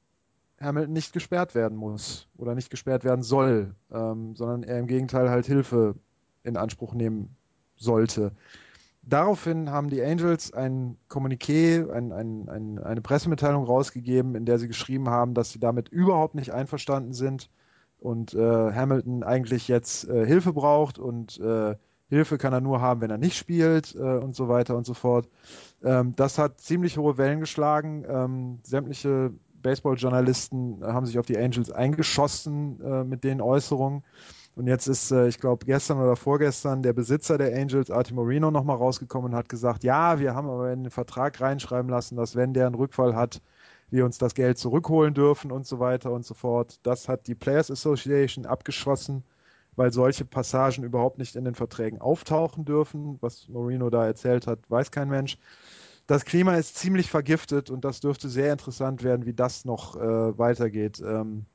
Hamilton nicht gesperrt werden muss oder nicht gesperrt werden soll, ähm, sondern er im Gegenteil halt Hilfe in Anspruch nehmen sollte. Daraufhin haben die Angels ein Kommuniqué, ein, ein, ein, eine Pressemitteilung rausgegeben, in der sie geschrieben haben, dass sie damit überhaupt nicht einverstanden sind und äh, Hamilton eigentlich jetzt äh, Hilfe braucht und äh, Hilfe kann er nur haben, wenn er nicht spielt äh, und so weiter und so fort. Ähm, das hat ziemlich hohe Wellen geschlagen. Ähm, sämtliche Baseball-Journalisten haben sich auf die Angels eingeschossen äh, mit den Äußerungen. Und jetzt ist, äh, ich glaube, gestern oder vorgestern der Besitzer der Angels, Artie Moreno, nochmal rausgekommen und hat gesagt, ja, wir haben aber in den Vertrag reinschreiben lassen, dass wenn der einen Rückfall hat, wir uns das Geld zurückholen dürfen und so weiter und so fort. Das hat die Players Association abgeschossen, weil solche Passagen überhaupt nicht in den Verträgen auftauchen dürfen. Was Moreno da erzählt hat, weiß kein Mensch. Das Klima ist ziemlich vergiftet und das dürfte sehr interessant werden, wie das noch äh, weitergeht. Ähm,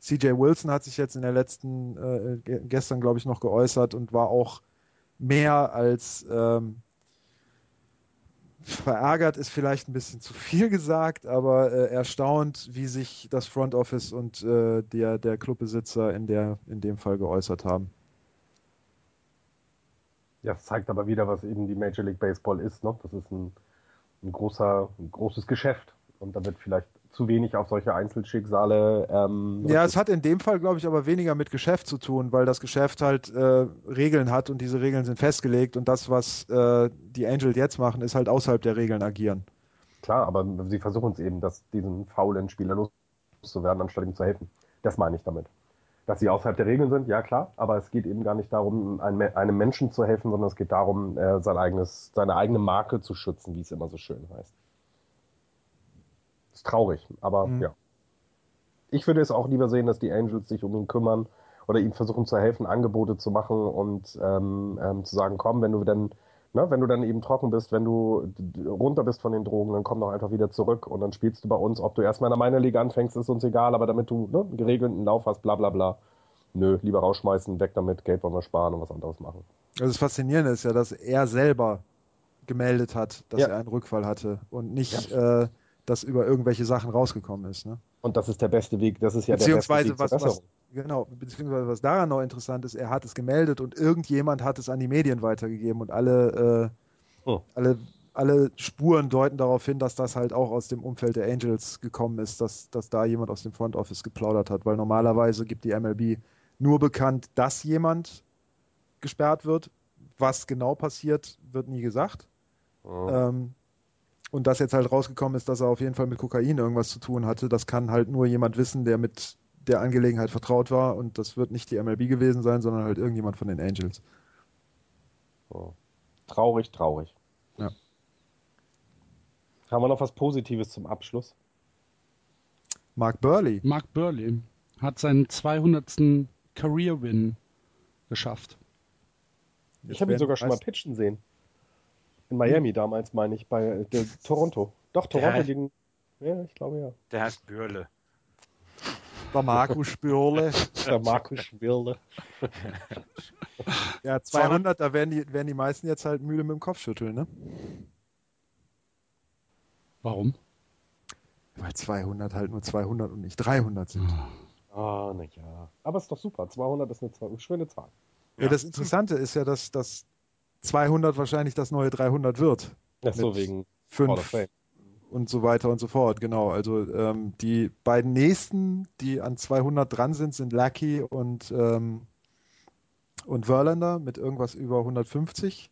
CJ Wilson hat sich jetzt in der letzten, äh, gestern glaube ich noch geäußert und war auch mehr als ähm, verärgert ist vielleicht ein bisschen zu viel gesagt, aber äh, erstaunt, wie sich das Front Office und äh, der, der Clubbesitzer in, der, in dem Fall geäußert haben. Ja, das zeigt aber wieder, was eben die Major League Baseball ist. Ne? Das ist ein, ein, großer, ein großes Geschäft. Und da wird vielleicht zu wenig auf solche Einzelschicksale. Ähm, ja, es hat in dem Fall, glaube ich, aber weniger mit Geschäft zu tun, weil das Geschäft halt äh, Regeln hat und diese Regeln sind festgelegt und das, was äh, die Angels jetzt machen, ist halt außerhalb der Regeln agieren. Klar, aber sie versuchen es eben, dass diesen faulen Spieler loszuwerden, anstatt ihm zu helfen. Das meine ich damit. Dass sie außerhalb der Regeln sind, ja klar, aber es geht eben gar nicht darum, einem Menschen zu helfen, sondern es geht darum, äh, sein eigenes, seine eigene Marke zu schützen, wie es immer so schön heißt. Ist traurig, aber mhm. ja. Ich würde es auch lieber sehen, dass die Angels sich um ihn kümmern oder ihm versuchen zu helfen, Angebote zu machen und ähm, ähm, zu sagen, komm, wenn du dann, ne, wenn du dann eben trocken bist, wenn du runter bist von den Drogen, dann komm doch einfach wieder zurück und dann spielst du bei uns. Ob du erstmal in der meiner Liga anfängst, ist uns egal, aber damit du ne, einen geregelten Lauf hast, bla bla bla. Nö, lieber rausschmeißen, weg damit, Geld wollen wir sparen und was anderes machen. Also das Faszinierende ist ja, dass er selber gemeldet hat, dass ja. er einen Rückfall hatte und nicht ja. äh, dass über irgendwelche Sachen rausgekommen ist. Ne? Und das ist der beste Weg, das ist ja beziehungsweise der beste Weg was, was, Genau, beziehungsweise was daran noch interessant ist, er hat es gemeldet und irgendjemand hat es an die Medien weitergegeben und alle, äh, oh. alle, alle Spuren deuten darauf hin, dass das halt auch aus dem Umfeld der Angels gekommen ist, dass, dass da jemand aus dem Front Office geplaudert hat, weil normalerweise gibt die MLB nur bekannt, dass jemand gesperrt wird. Was genau passiert, wird nie gesagt. Oh. Ähm, und dass jetzt halt rausgekommen ist, dass er auf jeden Fall mit Kokain irgendwas zu tun hatte, das kann halt nur jemand wissen, der mit der Angelegenheit vertraut war und das wird nicht die MLB gewesen sein, sondern halt irgendjemand von den Angels. Oh. Traurig, traurig. Ja. Haben wir noch was Positives zum Abschluss? Mark Burley. Mark Burley hat seinen 200. Career Win geschafft. Ich habe ihn sogar schon mal pitchen sehen. In Miami damals, meine ich, bei äh, der, Toronto. Doch, Toronto gegen. Ja, ich glaube ja. Der heißt Bürle. Der Markus Bürle. *laughs* Der Markus Bürle. ja, 200, da werden die, werden die meisten jetzt halt müde mit dem Kopf schütteln, ne? Warum? Weil 200 halt nur 200 und nicht 300 sind. Ah, oh, na ja. Aber ist doch super. 200 ist eine schöne Zahl. Ja, ja das Interessante ist ja, dass, dass 200 wahrscheinlich das neue 300 wird. Ach so, wegen fünf und so weiter und so fort. Genau, also ähm, die beiden nächsten, die an 200 dran sind, sind Lucky und, ähm, und Verlander mit irgendwas über 150.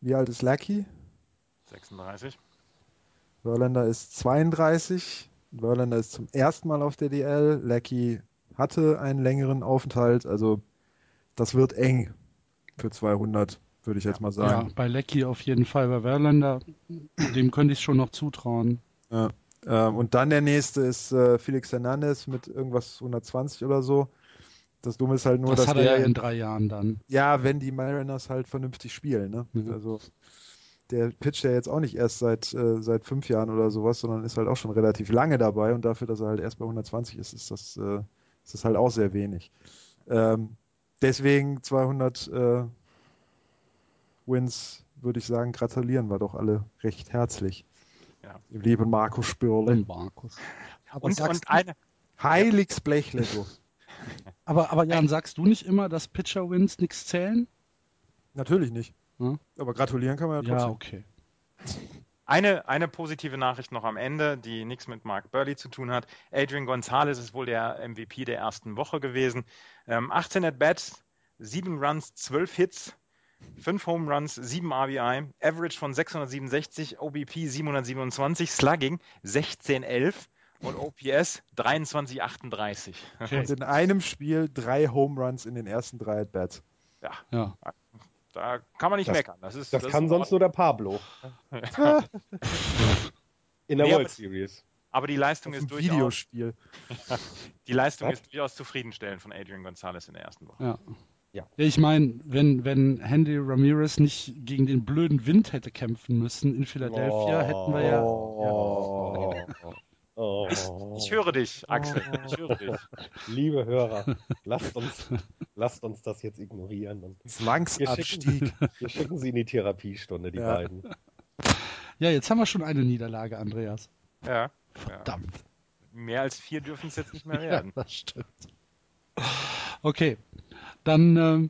Wie alt ist Lucky? 36. Verlander ist 32. Verlander ist zum ersten Mal auf der DL. Lucky hatte einen längeren Aufenthalt, also das wird eng für 200 würde ich jetzt mal sagen. Ja, bei Lecky auf jeden Fall. Bei Verlander, dem könnte ich schon noch zutrauen. Ja. Ähm, und dann der nächste ist äh, Felix Hernandez mit irgendwas 120 oder so. Das Dumme ist halt nur, das dass hat er ja in drei Jahren dann. Ja, wenn die Mariners halt vernünftig spielen. Ne? Mhm. Also der pitcht ja jetzt auch nicht erst seit, äh, seit fünf Jahren oder sowas, sondern ist halt auch schon relativ lange dabei und dafür, dass er halt erst bei 120 ist, ist das, äh, ist das halt auch sehr wenig. Ähm, deswegen 200 äh, Wins, würde ich sagen, gratulieren wir doch alle recht herzlich. Ja. Lieben Markus Spürle. Markus. Aber und, und eine. Heiligs Blechle, du. *laughs* aber, aber Jan, sagst du nicht immer, dass Pitcher-Wins nichts zählen? Natürlich nicht. Hm? Aber gratulieren kann man ja trotzdem. Ja, okay. Eine, eine positive Nachricht noch am Ende, die nichts mit Mark Burley zu tun hat. Adrian Gonzalez ist wohl der MVP der ersten Woche gewesen. Ähm, 18 At-Bats, 7 Runs, 12 Hits, 5 Home Runs, 7 RBI, Average von 667, OBP 727, Slugging 1611 und OPS 2338. Okay. Und in einem Spiel drei Home Runs in den ersten drei At-Bats. Ja. ja. Da kann man nicht das, meckern. Das, ist, das, das kann sonst nur der Pablo. *laughs* in der nee, World Series. Aber die Leistung ist durchaus. Videospiel. *laughs* die Leistung Was? ist durchaus zufriedenstellend von Adrian Gonzalez in der ersten Woche. Ja. Ja. Ich meine, wenn, wenn Handy Ramirez nicht gegen den blöden Wind hätte kämpfen müssen in Philadelphia, oh, hätten wir ja. Oh, oh, ich höre dich, Axel. Ich höre dich. Liebe Hörer, lasst uns, lasst uns das jetzt ignorieren. Und Zwangsabstieg. Wir schicken, wir schicken sie in die Therapiestunde, die ja. beiden. Ja, jetzt haben wir schon eine Niederlage, Andreas. Ja. Verdammt. Ja. Mehr als vier dürfen es jetzt nicht mehr *laughs* werden. Ja, das stimmt. Okay, dann äh,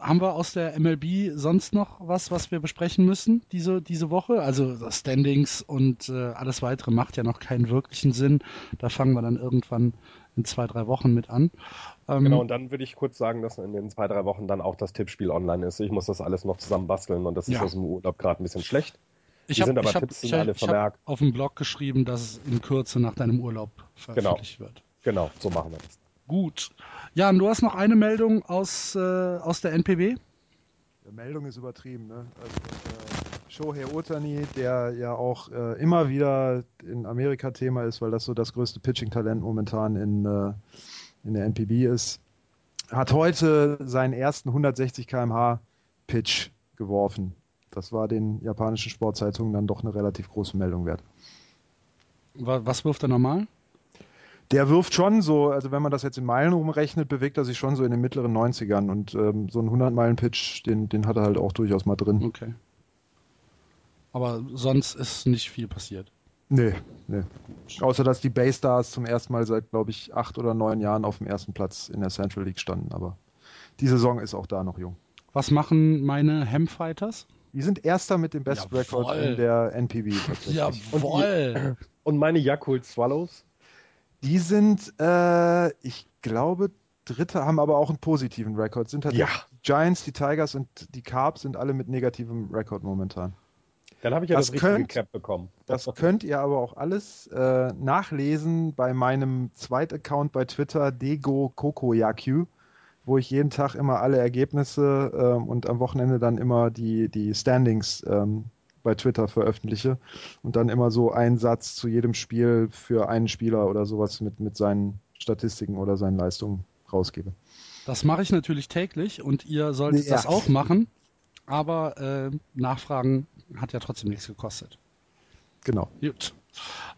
haben wir aus der MLB sonst noch was, was wir besprechen müssen diese, diese Woche? Also Standings und äh, alles weitere macht ja noch keinen wirklichen Sinn. Da fangen wir dann irgendwann in zwei, drei Wochen mit an. Ähm, genau, und dann würde ich kurz sagen, dass in den zwei, drei Wochen dann auch das Tippspiel online ist. Ich muss das alles noch zusammen basteln und das ist ja. aus dem Urlaub gerade ein bisschen schlecht. Ich Die hab, sind aber ich Tipps hab, sind alle vermerkt. auf dem Blog geschrieben, dass es in Kürze nach deinem Urlaub veröffentlicht genau. wird. Genau, so machen wir das. Gut. Jan, du hast noch eine Meldung aus, äh, aus der NPB? Die Meldung ist übertrieben. Ne? Also, äh, Shohei Otani, der ja auch äh, immer wieder in Amerika Thema ist, weil das so das größte Pitching-Talent momentan in, äh, in der NPB ist, hat heute seinen ersten 160 km/h Pitch geworfen. Das war den japanischen Sportzeitungen dann doch eine relativ große Meldung wert. Was wirft er normal? Der wirft schon so, also wenn man das jetzt in Meilen rumrechnet, bewegt er sich schon so in den mittleren 90ern und ähm, so ein 100-Meilen-Pitch, den, den hat er halt auch durchaus mal drin. Okay. Aber sonst ist nicht viel passiert. Nee, nee. Außer dass die Baystars zum ersten Mal seit, glaube ich, acht oder neun Jahren auf dem ersten Platz in der Central League standen. Aber die Saison ist auch da noch jung. Was machen meine Ham-Fighters? Die sind Erster mit dem Best Jawohl. Record in der NPB. Jawohl! Und, und meine Yakult Swallows? Die sind, äh, ich glaube, Dritte, haben aber auch einen positiven Rekord. Sind halt ja. die Giants, die Tigers und die Carbs sind alle mit negativem Rekord momentan. Dann habe ich ja das, das richtige Cap bekommen. Das könnt ihr aber auch alles äh, nachlesen bei meinem Zweitaccount bei Twitter, Dego Kokoyaku, wo ich jeden Tag immer alle Ergebnisse ähm, und am Wochenende dann immer die, die Standings ähm, bei Twitter veröffentliche und dann immer so einen Satz zu jedem Spiel für einen Spieler oder sowas mit, mit seinen Statistiken oder seinen Leistungen rausgebe. Das mache ich natürlich täglich und ihr solltet ja. das auch machen, aber äh, Nachfragen hat ja trotzdem nichts gekostet. Genau. Gut.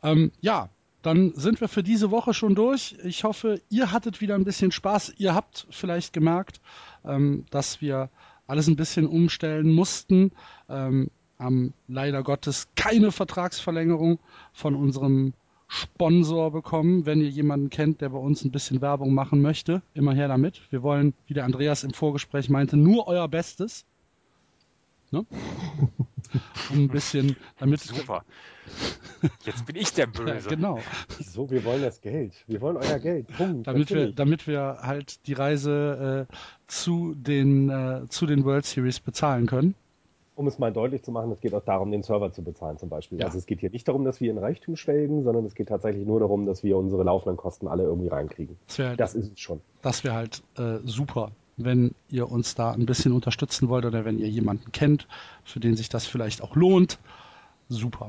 Ähm, ja, dann sind wir für diese Woche schon durch. Ich hoffe, ihr hattet wieder ein bisschen Spaß. Ihr habt vielleicht gemerkt, ähm, dass wir alles ein bisschen umstellen mussten. Ähm, haben leider Gottes keine Vertragsverlängerung von unserem Sponsor bekommen. Wenn ihr jemanden kennt, der bei uns ein bisschen Werbung machen möchte, immer her damit. Wir wollen, wie der Andreas im Vorgespräch meinte, nur euer Bestes. Ne? *laughs* Um ein bisschen, damit, Super. Jetzt bin ich der *laughs* Böse. genau. So, wir wollen das Geld. Wir wollen euer Geld. Punkt. Damit wir, damit wir halt die Reise äh, zu, den, äh, zu den World Series bezahlen können. Um es mal deutlich zu machen, es geht auch darum, den Server zu bezahlen zum Beispiel. Ja. Also es geht hier nicht darum, dass wir in Reichtum schwelgen, sondern es geht tatsächlich nur darum, dass wir unsere laufenden Kosten alle irgendwie reinkriegen. Das wäre Das ist es schon. das wär halt äh, super, wenn ihr uns da ein bisschen unterstützen wollt oder wenn ihr jemanden kennt, für den sich das vielleicht auch lohnt. Super.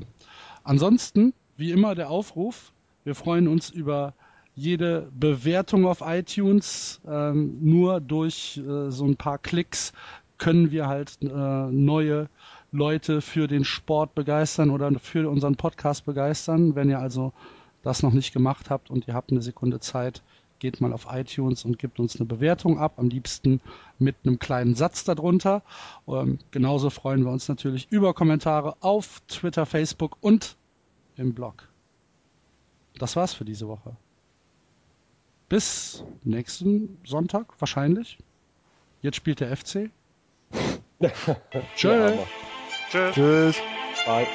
Ansonsten, wie immer, der Aufruf. Wir freuen uns über jede Bewertung auf iTunes. Ähm, nur durch äh, so ein paar Klicks können wir halt äh, neue Leute für den Sport begeistern oder für unseren Podcast begeistern. Wenn ihr also das noch nicht gemacht habt und ihr habt eine Sekunde Zeit, geht mal auf iTunes und gebt uns eine Bewertung ab, am liebsten mit einem kleinen Satz darunter. Ähm, genauso freuen wir uns natürlich über Kommentare auf Twitter, Facebook und im Blog. Das war's für diese Woche. Bis nächsten Sonntag wahrscheinlich. Jetzt spielt der FC. Tschö. Tschüss. Tschüss. Bye.